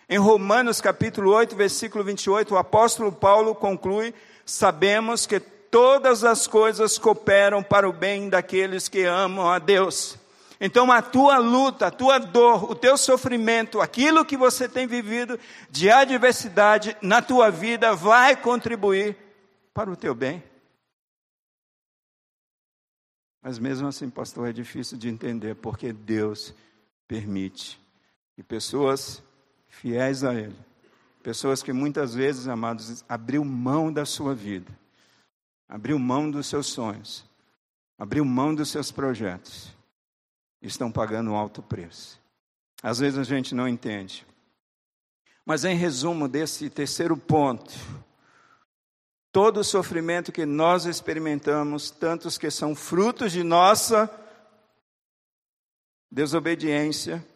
[SPEAKER 2] Em Romanos, capítulo 8, versículo 28, o apóstolo Paulo conclui: Sabemos que todas as coisas cooperam para o bem daqueles que amam a Deus. Então, a tua luta, a tua dor, o teu sofrimento, aquilo que você tem vivido de adversidade na tua vida vai contribuir para o teu bem. Mas mesmo assim, pastor, é difícil de entender porque Deus permite que pessoas fiéis a Ele, pessoas que muitas vezes, amados, abriu mão da sua vida, abriu mão dos seus sonhos, abriu mão dos seus projetos, estão pagando um alto preço. Às vezes a gente não entende. Mas em resumo desse terceiro ponto, todo o sofrimento que nós experimentamos, tantos que são frutos de nossa desobediência,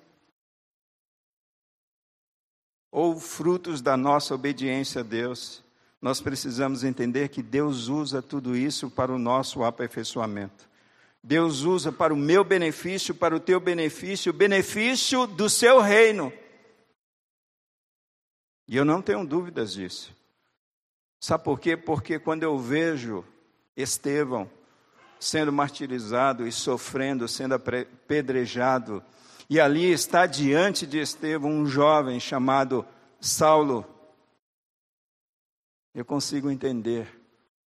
[SPEAKER 2] ou frutos da nossa obediência a Deus, nós precisamos entender que Deus usa tudo isso para o nosso aperfeiçoamento. Deus usa para o meu benefício, para o teu benefício, o benefício do seu reino. E eu não tenho dúvidas disso. Sabe por quê? Porque quando eu vejo Estevão sendo martirizado e sofrendo, sendo apedrejado, e ali está diante de Estevão um jovem chamado Saulo, eu consigo entender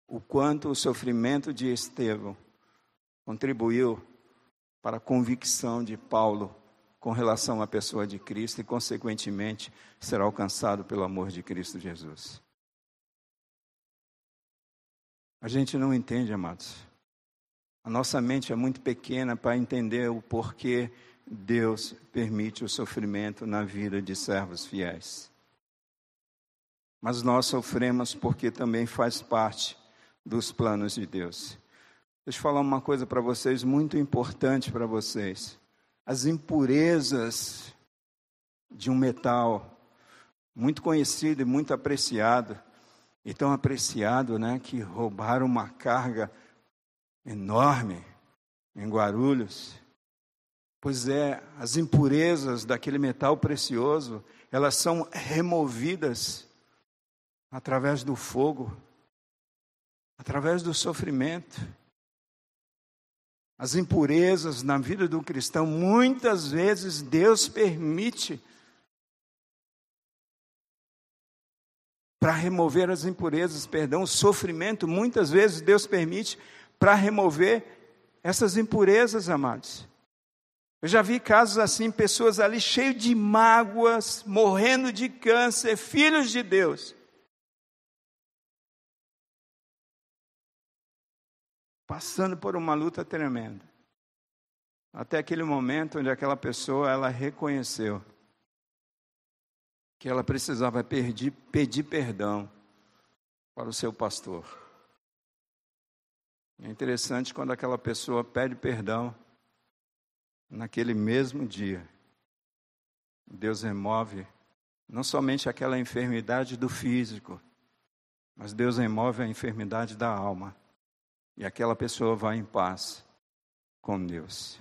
[SPEAKER 2] o quanto o sofrimento de Estevão contribuiu para a convicção de Paulo com relação à pessoa de Cristo e, consequentemente, será alcançado pelo amor de Cristo Jesus. A gente não entende, amados. A nossa mente é muito pequena para entender o porquê Deus permite o sofrimento na vida de servos fiéis. Mas nós sofremos porque também faz parte dos planos de Deus. Deixa eu falar uma coisa para vocês muito importante para vocês. As impurezas de um metal muito conhecido e muito apreciado, e tão apreciado, né, que roubaram uma carga enorme em Guarulhos. Pois é, as impurezas daquele metal precioso, elas são removidas através do fogo, através do sofrimento. As impurezas na vida do cristão, muitas vezes Deus permite para remover as impurezas, perdão, o sofrimento, muitas vezes Deus permite para remover essas impurezas, amados. Eu já vi casos assim, pessoas ali cheias de mágoas, morrendo de câncer, filhos de Deus. Passando por uma luta tremenda. Até aquele momento onde aquela pessoa ela reconheceu que ela precisava pedir, pedir perdão para o seu pastor. É interessante quando aquela pessoa pede perdão naquele mesmo dia. Deus remove não somente aquela enfermidade do físico, mas Deus remove a enfermidade da alma. E aquela pessoa vai em paz com Deus.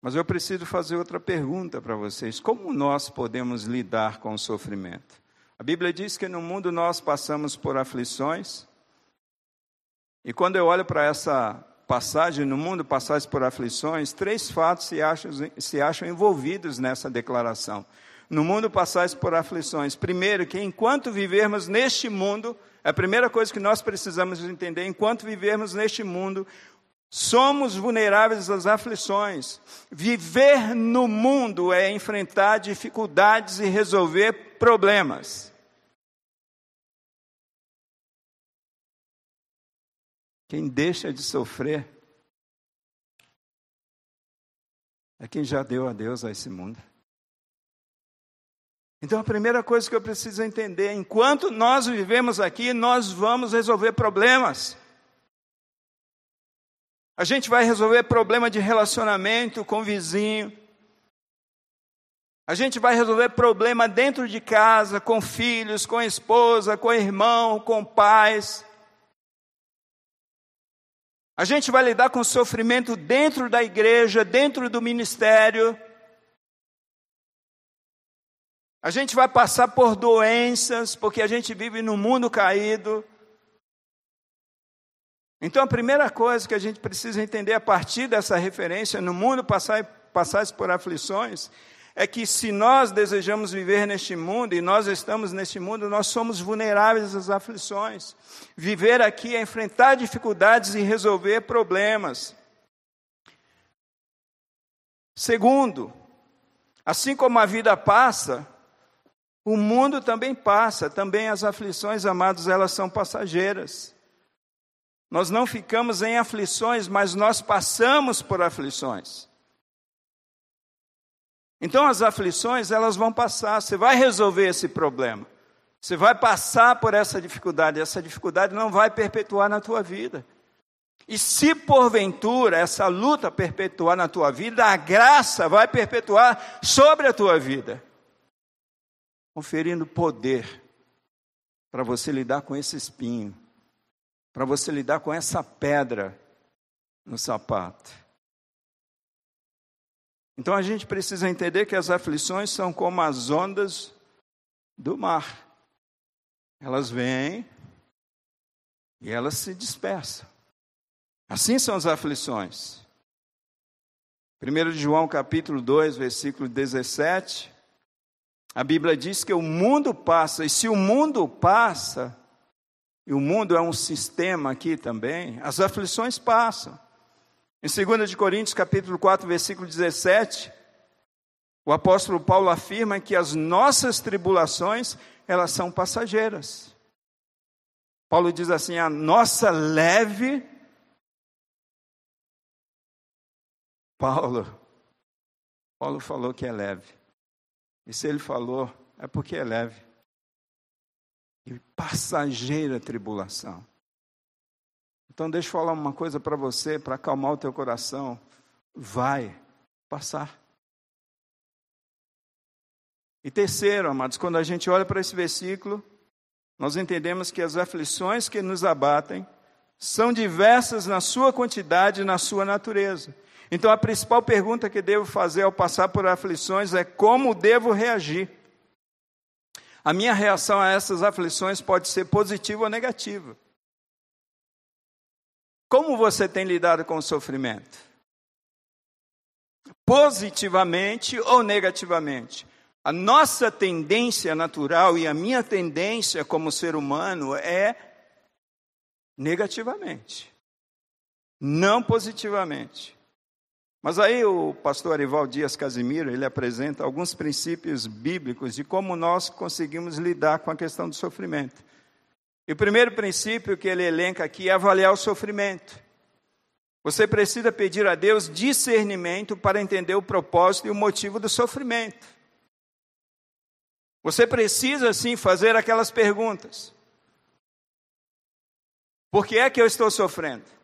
[SPEAKER 2] Mas eu preciso fazer outra pergunta para vocês: como nós podemos lidar com o sofrimento? A Bíblia diz que no mundo nós passamos por aflições, e quando eu olho para essa passagem, no mundo passais por aflições, três fatos se acham, se acham envolvidos nessa declaração. No mundo passais por aflições. Primeiro, que enquanto vivermos neste mundo, é a primeira coisa que nós precisamos entender, enquanto vivermos neste mundo, somos vulneráveis às aflições. Viver no mundo é enfrentar dificuldades e resolver problemas. Quem deixa de sofrer é quem já deu a Deus a esse mundo. Então a primeira coisa que eu preciso entender, enquanto nós vivemos aqui, nós vamos resolver problemas. A gente vai resolver problema de relacionamento com o vizinho. A gente vai resolver problema dentro de casa, com filhos, com esposa, com irmão, com pais. A gente vai lidar com sofrimento dentro da igreja, dentro do ministério. A gente vai passar por doenças, porque a gente vive num mundo caído. Então, a primeira coisa que a gente precisa entender a partir dessa referência, no mundo passar, passar por aflições, é que se nós desejamos viver neste mundo e nós estamos neste mundo, nós somos vulneráveis às aflições. Viver aqui é enfrentar dificuldades e resolver problemas. Segundo, assim como a vida passa, o mundo também passa, também as aflições, amados, elas são passageiras. Nós não ficamos em aflições, mas nós passamos por aflições. Então as aflições, elas vão passar, você vai resolver esse problema. Você vai passar por essa dificuldade, essa dificuldade não vai perpetuar na tua vida. E se porventura essa luta perpetuar na tua vida, a graça vai perpetuar sobre a tua vida, conferindo poder para você lidar com esse espinho, para você lidar com essa pedra no sapato. Então a gente precisa entender que as aflições são como as ondas do mar. Elas vêm e elas se dispersam. Assim são as aflições. 1 João capítulo 2, versículo 17, a Bíblia diz que o mundo passa, e se o mundo passa, e o mundo é um sistema aqui também, as aflições passam. Em 2 Coríntios capítulo 4, versículo 17, o apóstolo Paulo afirma que as nossas tribulações, elas são passageiras. Paulo diz assim: a nossa leve. Paulo, Paulo falou que é leve. E se ele falou, é porque é leve. E passageira tribulação. Então deixa eu falar uma coisa para você, para acalmar o teu coração. Vai passar. E terceiro, amados, quando a gente olha para esse versículo, nós entendemos que as aflições que nos abatem são diversas na sua quantidade e na sua natureza. Então a principal pergunta que devo fazer ao passar por aflições é como devo reagir. A minha reação a essas aflições pode ser positiva ou negativa. Como você tem lidado com o sofrimento? Positivamente ou negativamente? A nossa tendência natural e a minha tendência como ser humano é negativamente, não positivamente. Mas aí o pastor Arival Dias Casimiro, ele apresenta alguns princípios bíblicos de como nós conseguimos lidar com a questão do sofrimento. E o primeiro princípio que ele elenca aqui é avaliar o sofrimento. Você precisa pedir a Deus discernimento para entender o propósito e o motivo do sofrimento. Você precisa sim fazer aquelas perguntas. Por que é que eu estou sofrendo?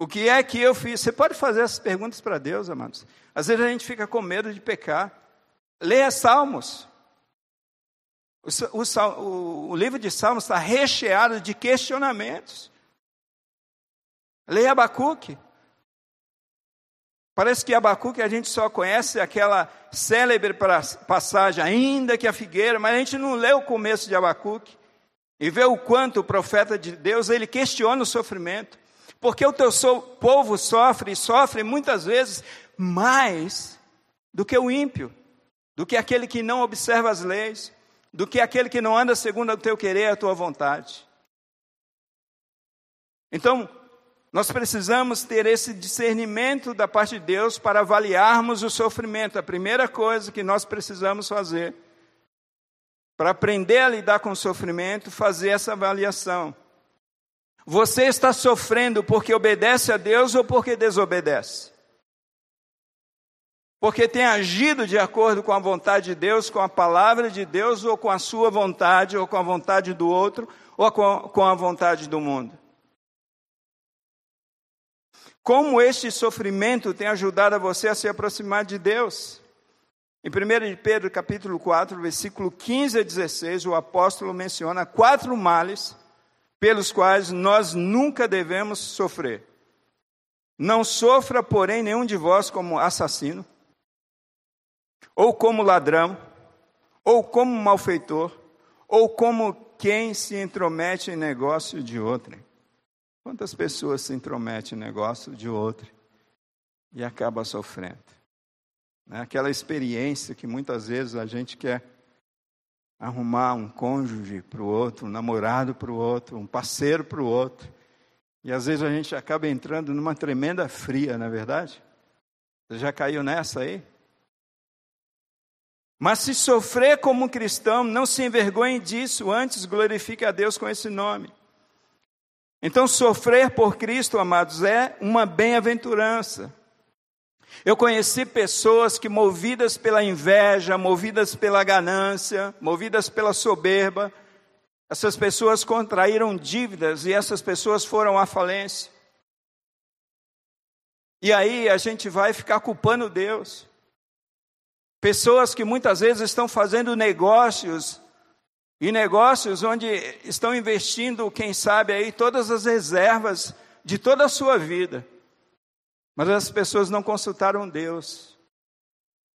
[SPEAKER 2] O que é que eu fiz? Você pode fazer essas perguntas para Deus, amados. Às vezes a gente fica com medo de pecar. Leia Salmos. O, o, o livro de Salmos está recheado de questionamentos. Leia Abacuque. Parece que Abacuque a gente só conhece aquela célebre passagem, ainda que a figueira, mas a gente não lê o começo de Abacuque e vê o quanto o profeta de Deus ele questiona o sofrimento, porque o teu povo sofre e sofre muitas vezes mais do que o ímpio, do que aquele que não observa as leis, do que aquele que não anda segundo o teu querer e a tua vontade. Então, nós precisamos ter esse discernimento da parte de Deus para avaliarmos o sofrimento. A primeira coisa que nós precisamos fazer para aprender a lidar com o sofrimento, fazer essa avaliação. Você está sofrendo porque obedece a Deus ou porque desobedece? Porque tem agido de acordo com a vontade de Deus, com a palavra de Deus, ou com a sua vontade, ou com a vontade do outro, ou com a vontade do mundo? Como este sofrimento tem ajudado a você a se aproximar de Deus? Em 1 Pedro capítulo 4, versículo 15 a 16, o apóstolo menciona quatro males pelos quais nós nunca devemos sofrer. Não sofra, porém, nenhum de vós como assassino, ou como ladrão, ou como malfeitor, ou como quem se intromete em negócio de outrem. Quantas pessoas se intrometem em negócio de outro e acaba sofrendo? Né? Aquela experiência que muitas vezes a gente quer arrumar um cônjuge para o outro, um namorado para o outro, um parceiro para o outro. E às vezes a gente acaba entrando numa tremenda fria, não é verdade? Você já caiu nessa aí? Mas se sofrer como cristão, não se envergonhe disso, antes glorifique a Deus com esse nome. Então, sofrer por Cristo, amados, é uma bem-aventurança. Eu conheci pessoas que, movidas pela inveja, movidas pela ganância, movidas pela soberba, essas pessoas contraíram dívidas e essas pessoas foram à falência. E aí a gente vai ficar culpando Deus. Pessoas que muitas vezes estão fazendo negócios e negócios onde estão investindo, quem sabe aí, todas as reservas de toda a sua vida. Mas as pessoas não consultaram Deus.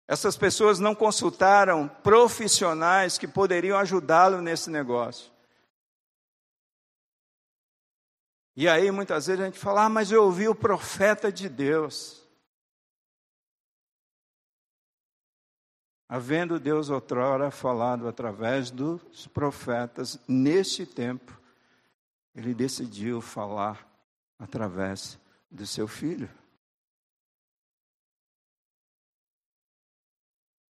[SPEAKER 2] Essas pessoas não consultaram profissionais que poderiam ajudá-lo nesse negócio. E aí muitas vezes a gente fala: ah, mas eu ouvi o profeta de Deus. havendo Deus outrora falado através dos profetas, neste tempo, ele decidiu falar através do seu filho.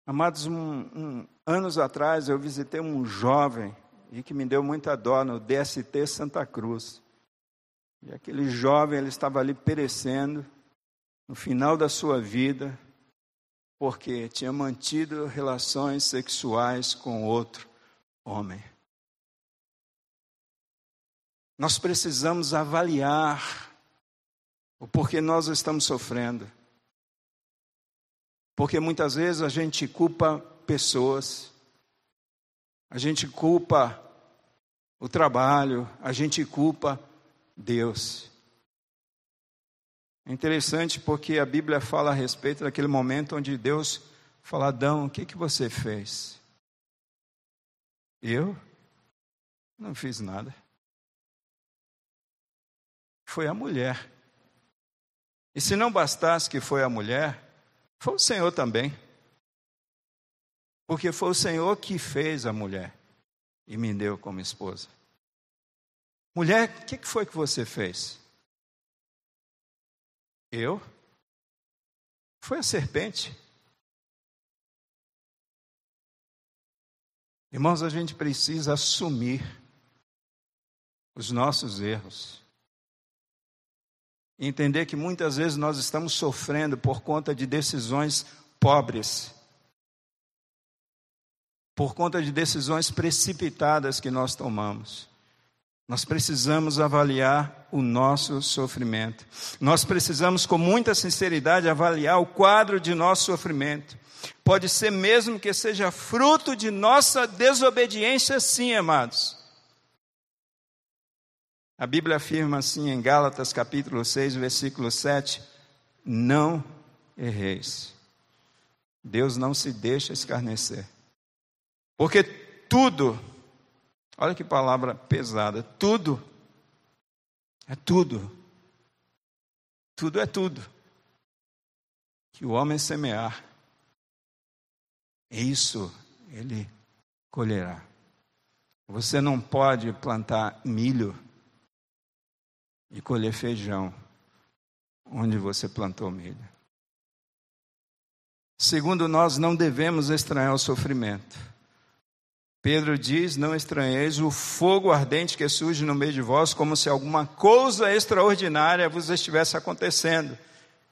[SPEAKER 2] Amados, um, um, anos atrás eu visitei um jovem e que me deu muita dó no DST Santa Cruz. E aquele jovem ele estava ali perecendo no final da sua vida, porque tinha mantido relações sexuais com outro homem. Nós precisamos avaliar o porquê nós estamos sofrendo. Porque muitas vezes a gente culpa pessoas, a gente culpa o trabalho, a gente culpa Deus. É interessante porque a Bíblia fala a respeito daquele momento onde Deus fala: Adão, o que, que você fez? Eu? Não fiz nada. Foi a mulher. E se não bastasse que foi a mulher, foi o Senhor também. Porque foi o Senhor que fez a mulher e me deu como esposa. Mulher, o que foi que você fez? Eu? Foi a serpente. Irmãos, a gente precisa assumir os nossos erros. Entender que muitas vezes nós estamos sofrendo por conta de decisões pobres por conta de decisões precipitadas que nós tomamos. Nós precisamos avaliar o nosso sofrimento. Nós precisamos, com muita sinceridade, avaliar o quadro de nosso sofrimento. Pode ser mesmo que seja fruto de nossa desobediência, sim, amados. A Bíblia afirma assim em Gálatas capítulo 6, versículo 7: Não erreis. Deus não se deixa escarnecer. Porque tudo, olha que palavra pesada, tudo, é tudo, tudo é tudo, que o homem semear, isso ele colherá. Você não pode plantar milho e colher feijão onde você plantou milho. Segundo, nós não devemos estranhar o sofrimento. Pedro diz: Não estranheis o fogo ardente que surge no meio de vós, como se alguma coisa extraordinária vos estivesse acontecendo.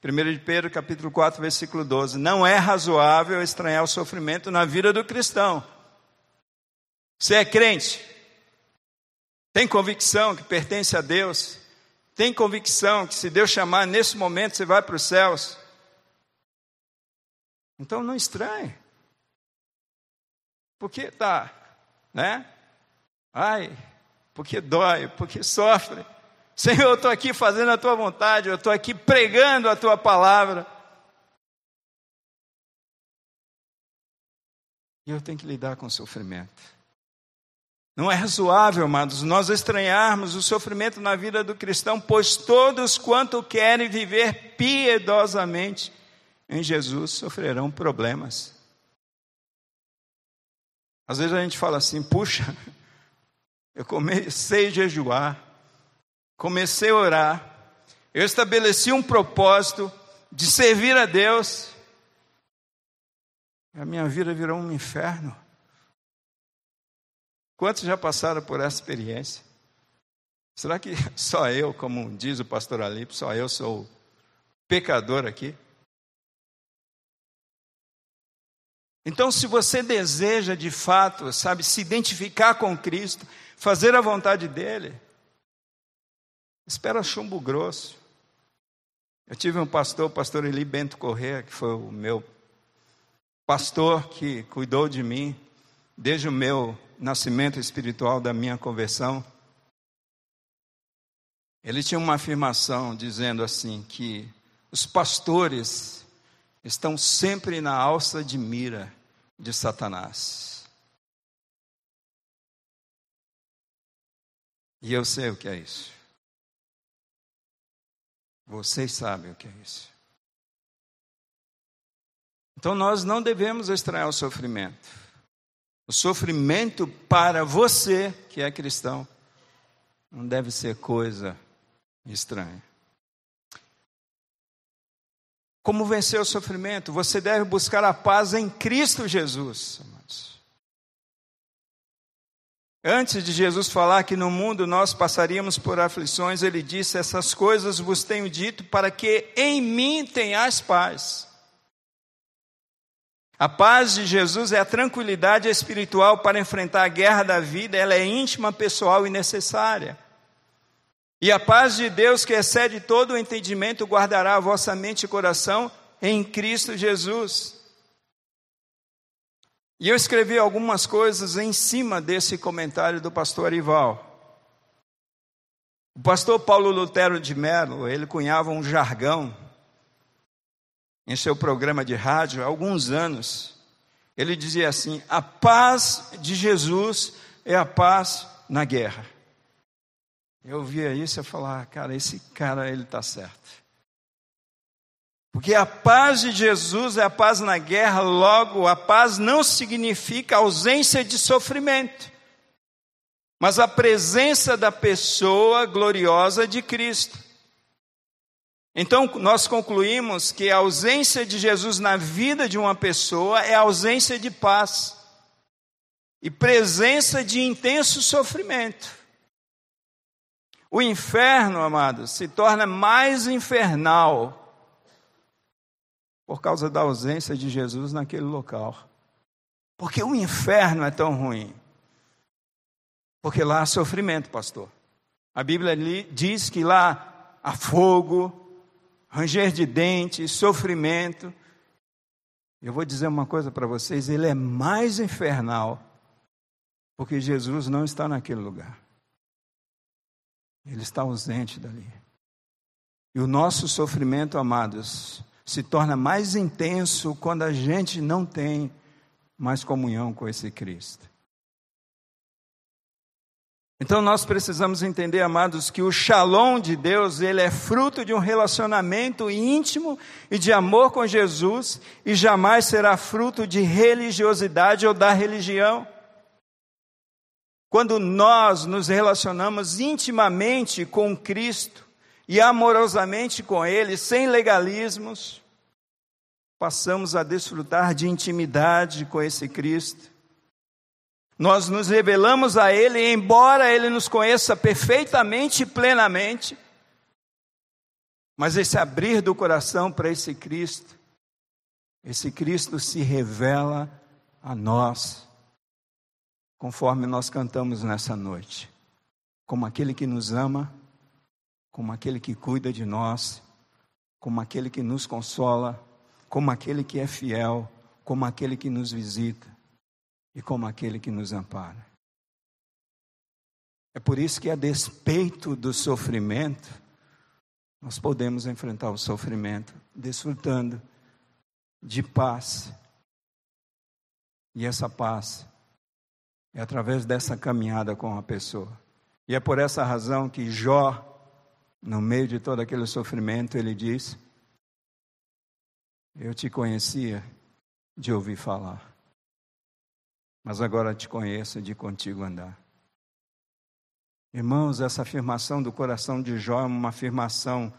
[SPEAKER 2] 1 de Pedro, capítulo 4, versículo 12. Não é razoável estranhar o sofrimento na vida do cristão. Você é crente, tem convicção que pertence a Deus, tem convicção que se Deus chamar nesse momento você vai para os céus. Então não estranhe. Porque tá né? Ai, porque dói, porque sofre. Senhor, eu estou aqui fazendo a tua vontade, eu estou aqui pregando a tua palavra. E eu tenho que lidar com o sofrimento. Não é razoável, amados, nós estranharmos o sofrimento na vida do cristão, pois todos quanto querem viver piedosamente em Jesus sofrerão problemas. Às vezes a gente fala assim: puxa, [laughs] eu comecei a jejuar, comecei a orar, eu estabeleci um propósito de servir a Deus, a minha vida virou um inferno. Quantos já passaram por essa experiência? Será que [laughs] só eu, como diz o pastor Alipe, só eu sou pecador aqui? Então, se você deseja de fato, sabe, se identificar com Cristo, fazer a vontade dele, espera chumbo grosso. Eu tive um pastor, o pastor Eli Bento Corrêa, que foi o meu pastor que cuidou de mim desde o meu nascimento espiritual, da minha conversão. Ele tinha uma afirmação dizendo assim que os pastores estão sempre na alça de mira de Satanás. E eu sei o que é isso. Vocês sabem o que é isso. Então nós não devemos estranhar o sofrimento. O sofrimento para você que é cristão não deve ser coisa estranha. Como vencer o sofrimento? Você deve buscar a paz em Cristo Jesus. Antes de Jesus falar que no mundo nós passaríamos por aflições, ele disse: Essas coisas vos tenho dito para que em mim tenhais paz. A paz de Jesus é a tranquilidade espiritual para enfrentar a guerra da vida, ela é íntima, pessoal e necessária. E a paz de Deus, que excede todo o entendimento, guardará a vossa mente e coração em Cristo Jesus. E eu escrevi algumas coisas em cima desse comentário do pastor Arival. O pastor Paulo Lutero de Mello, ele cunhava um jargão em seu programa de rádio há alguns anos. Ele dizia assim: a paz de Jesus é a paz na guerra. Eu via isso e falava, ah, cara, esse cara ele está certo. Porque a paz de Jesus é a paz na guerra, logo, a paz não significa ausência de sofrimento, mas a presença da pessoa gloriosa de Cristo. Então, nós concluímos que a ausência de Jesus na vida de uma pessoa é ausência de paz e presença de intenso sofrimento. O inferno, amados, se torna mais infernal por causa da ausência de Jesus naquele local. Porque o inferno é tão ruim. Porque lá há sofrimento, pastor. A Bíblia diz que lá há fogo, ranger de dentes, sofrimento. Eu vou dizer uma coisa para vocês: ele é mais infernal, porque Jesus não está naquele lugar. Ele está ausente dali. E o nosso sofrimento, amados, se torna mais intenso quando a gente não tem mais comunhão com esse Cristo. Então nós precisamos entender, amados, que o shalom de Deus, ele é fruto de um relacionamento íntimo e de amor com Jesus e jamais será fruto de religiosidade ou da religião. Quando nós nos relacionamos intimamente com Cristo, e amorosamente com Ele, sem legalismos, passamos a desfrutar de intimidade com esse Cristo. Nós nos revelamos a Ele, embora Ele nos conheça perfeitamente e plenamente, mas esse abrir do coração para esse Cristo, esse Cristo se revela a nós, conforme nós cantamos nessa noite, como aquele que nos ama como aquele que cuida de nós, como aquele que nos consola, como aquele que é fiel, como aquele que nos visita e como aquele que nos ampara. É por isso que, a despeito do sofrimento, nós podemos enfrentar o sofrimento desfrutando de paz. E essa paz é através dessa caminhada com a pessoa. E é por essa razão que Jó no meio de todo aquele sofrimento, ele diz: Eu te conhecia de ouvir falar, mas agora te conheço de contigo andar. Irmãos, essa afirmação do coração de Jó é uma afirmação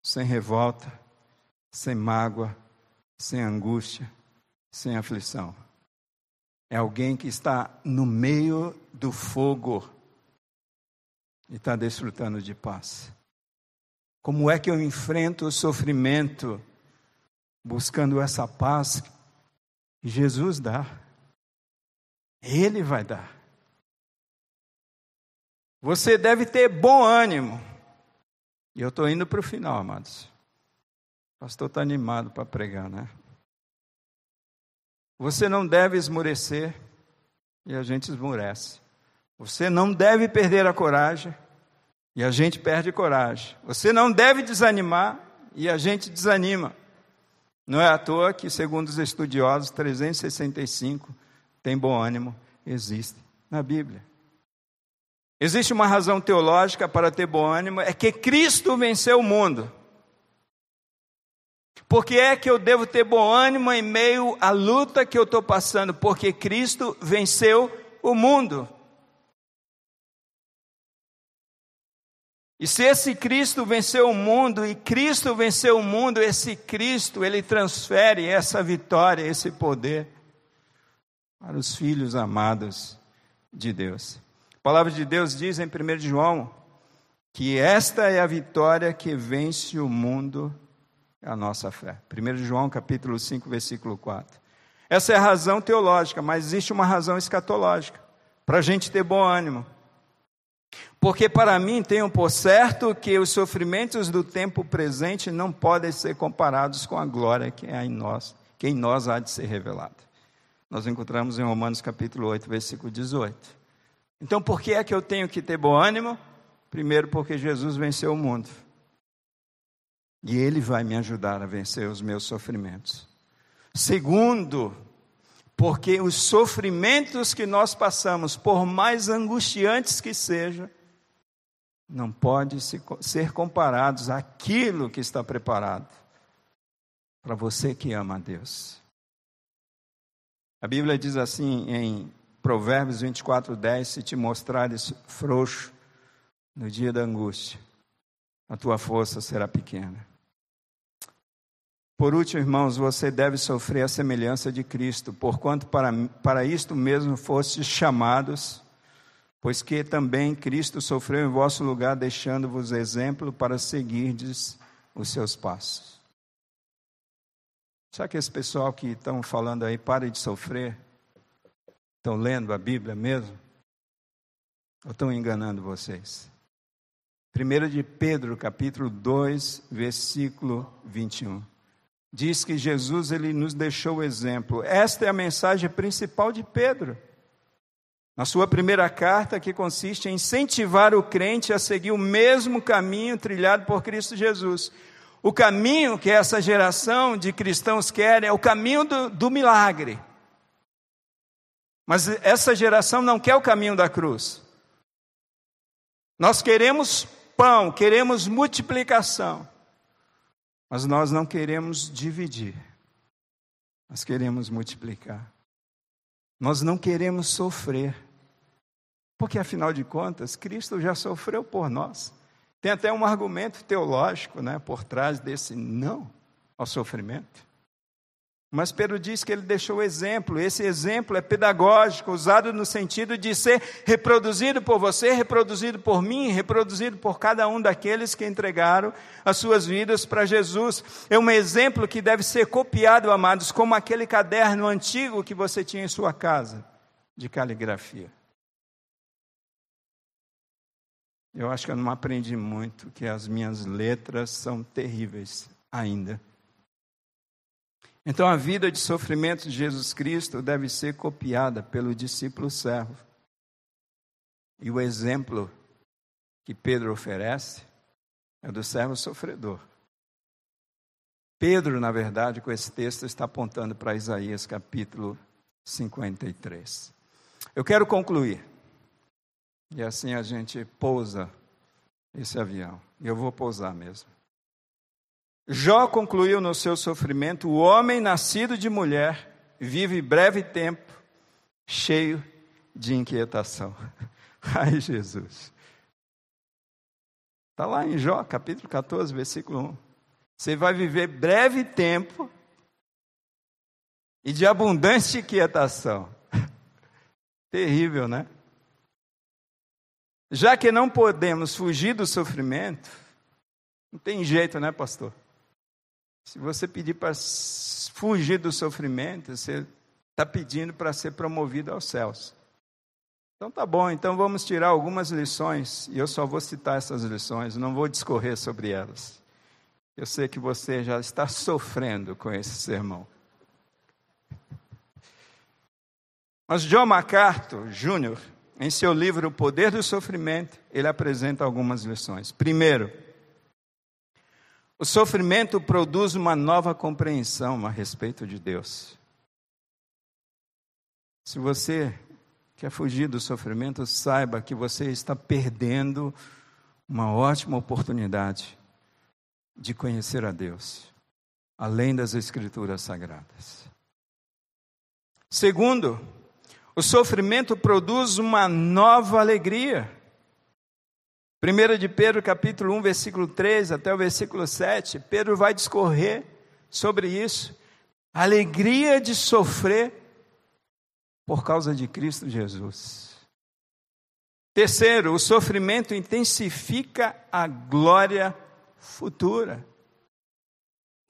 [SPEAKER 2] sem revolta, sem mágoa, sem angústia, sem aflição. É alguém que está no meio do fogo e está desfrutando de paz. Como é que eu enfrento o sofrimento buscando essa paz que Jesus dá? Ele vai dar. Você deve ter bom ânimo. E eu estou indo para o final, amados. O pastor está animado para pregar, né? Você não deve esmorecer, e a gente esmorece. Você não deve perder a coragem, e a gente perde coragem. Você não deve desanimar e a gente desanima. Não é à toa que, segundo os estudiosos, 365 tem bom ânimo, existe na Bíblia. Existe uma razão teológica para ter bom ânimo, é que Cristo venceu o mundo. Por que é que eu devo ter bom ânimo em meio à luta que eu estou passando? Porque Cristo venceu o mundo. E se esse Cristo venceu o mundo e Cristo venceu o mundo, esse Cristo, ele transfere essa vitória, esse poder para os filhos amados de Deus. palavra de Deus diz em 1 João que esta é a vitória que vence o mundo, a nossa fé. 1 João capítulo 5, versículo 4. Essa é a razão teológica, mas existe uma razão escatológica, para a gente ter bom ânimo. Porque para mim tenho por certo que os sofrimentos do tempo presente não podem ser comparados com a glória que é em nós, que em nós há de ser revelada. Nós encontramos em Romanos capítulo 8, versículo 18. Então, por que é que eu tenho que ter bom ânimo? Primeiro, porque Jesus venceu o mundo. E Ele vai me ajudar a vencer os meus sofrimentos. Segundo, porque os sofrimentos que nós passamos, por mais angustiantes que sejam, não podem ser comparados àquilo que está preparado para você que ama a Deus. A Bíblia diz assim em Provérbios 24, 10: Se te mostrares frouxo no dia da angústia, a tua força será pequena. Por último, irmãos, você deve sofrer a semelhança de Cristo, porquanto para, para isto mesmo fostes chamados, pois que também Cristo sofreu em vosso lugar, deixando-vos exemplo para seguirdes os seus passos. Sabe que esse pessoal que estão falando aí, pare de sofrer? Estão lendo a Bíblia mesmo? Ou estão enganando vocês? 1 de Pedro, capítulo 2, versículo 21. Diz que Jesus ele nos deixou o exemplo. Esta é a mensagem principal de Pedro. Na sua primeira carta, que consiste em incentivar o crente a seguir o mesmo caminho trilhado por Cristo Jesus. O caminho que essa geração de cristãos quer é o caminho do, do milagre. Mas essa geração não quer o caminho da cruz. Nós queremos pão, queremos multiplicação. Mas nós não queremos dividir. Nós queremos multiplicar. Nós não queremos sofrer. Porque afinal de contas, Cristo já sofreu por nós. Tem até um argumento teológico né, por trás desse não ao sofrimento. Mas Pedro diz que ele deixou exemplo, esse exemplo é pedagógico, usado no sentido de ser reproduzido por você, reproduzido por mim, reproduzido por cada um daqueles que entregaram as suas vidas para Jesus. É um exemplo que deve ser copiado, amados, como aquele caderno antigo que você tinha em sua casa, de caligrafia. Eu acho que eu não aprendi muito, que as minhas letras são terríveis ainda. Então a vida de sofrimento de Jesus Cristo deve ser copiada pelo discípulo servo. E o exemplo que Pedro oferece é do servo sofredor. Pedro, na verdade, com esse texto, está apontando para Isaías capítulo 53. Eu quero concluir. E assim a gente pousa esse avião. Eu vou pousar mesmo. Jó concluiu no seu sofrimento: o homem nascido de mulher vive breve tempo, cheio de inquietação. [laughs] Ai, Jesus. Está lá em Jó, capítulo 14, versículo 1. Você vai viver breve tempo e de abundante inquietação. [laughs] Terrível, né? Já que não podemos fugir do sofrimento, não tem jeito, né, pastor? Se você pedir para fugir do sofrimento, você está pedindo para ser promovido aos céus. Então tá bom, então vamos tirar algumas lições, e eu só vou citar essas lições, não vou discorrer sobre elas. Eu sei que você já está sofrendo com esse sermão. Mas John MacArthur Jr., em seu livro O Poder do Sofrimento, ele apresenta algumas lições. Primeiro, o sofrimento produz uma nova compreensão a respeito de Deus. Se você quer fugir do sofrimento, saiba que você está perdendo uma ótima oportunidade de conhecer a Deus, além das Escrituras Sagradas. Segundo, o sofrimento produz uma nova alegria. 1 de Pedro, capítulo 1, versículo 3 até o versículo 7, Pedro vai discorrer sobre isso. Alegria de sofrer por causa de Cristo Jesus. Terceiro, o sofrimento intensifica a glória futura.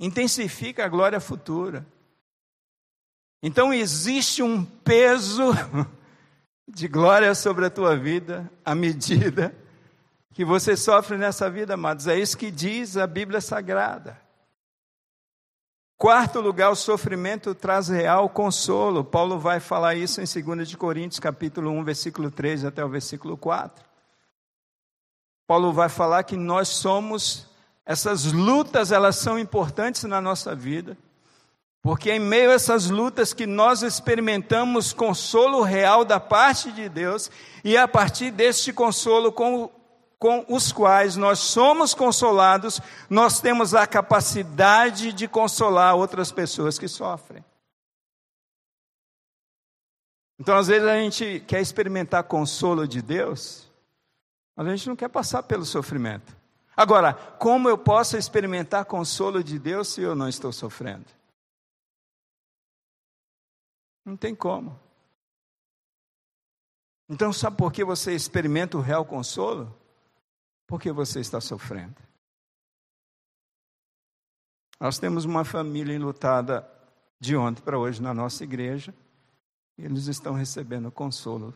[SPEAKER 2] Intensifica a glória futura. Então existe um peso de glória sobre a tua vida à medida que você sofre nessa vida, amados. É isso que diz a Bíblia Sagrada. Quarto lugar, o sofrimento traz real consolo. Paulo vai falar isso em 2 de Coríntios, capítulo 1, versículo 3 até o versículo 4. Paulo vai falar que nós somos essas lutas, elas são importantes na nossa vida. Porque em meio a essas lutas que nós experimentamos consolo real da parte de Deus, e é a partir deste consolo com com os quais nós somos consolados, nós temos a capacidade de consolar outras pessoas que sofrem. Então, às vezes, a gente quer experimentar consolo de Deus, mas a gente não quer passar pelo sofrimento. Agora, como eu posso experimentar consolo de Deus se eu não estou sofrendo? Não tem como. Então, sabe por que você experimenta o real consolo? Porque você está sofrendo. Nós temos uma família enlutada de ontem para hoje na nossa igreja. E eles estão recebendo consolo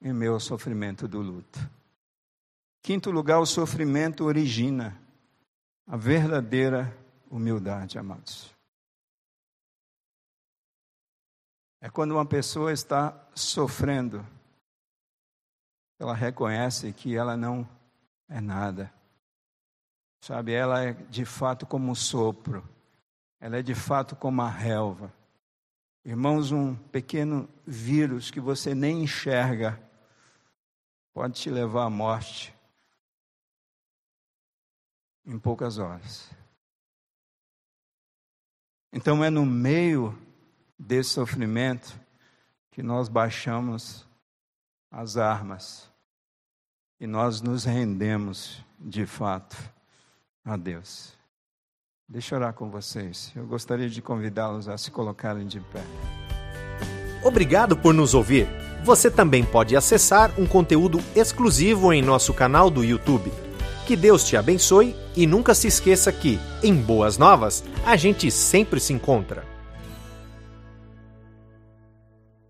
[SPEAKER 2] em meu sofrimento do luto. Quinto lugar, o sofrimento origina a verdadeira humildade, amados. É quando uma pessoa está sofrendo, ela reconhece que ela não é nada. Sabe, ela é de fato como um sopro, ela é de fato como a relva. Irmãos, um pequeno vírus que você nem enxerga pode te levar à morte em poucas horas. Então é no meio desse sofrimento que nós baixamos as armas e nós nos rendemos de fato a Deus. Deixa eu orar com vocês. Eu gostaria de convidá-los a se colocarem de pé.
[SPEAKER 1] Obrigado por nos ouvir. Você também pode acessar um conteúdo exclusivo em nosso canal do YouTube. Que Deus te abençoe e nunca se esqueça que, em Boas Novas, a gente sempre se encontra.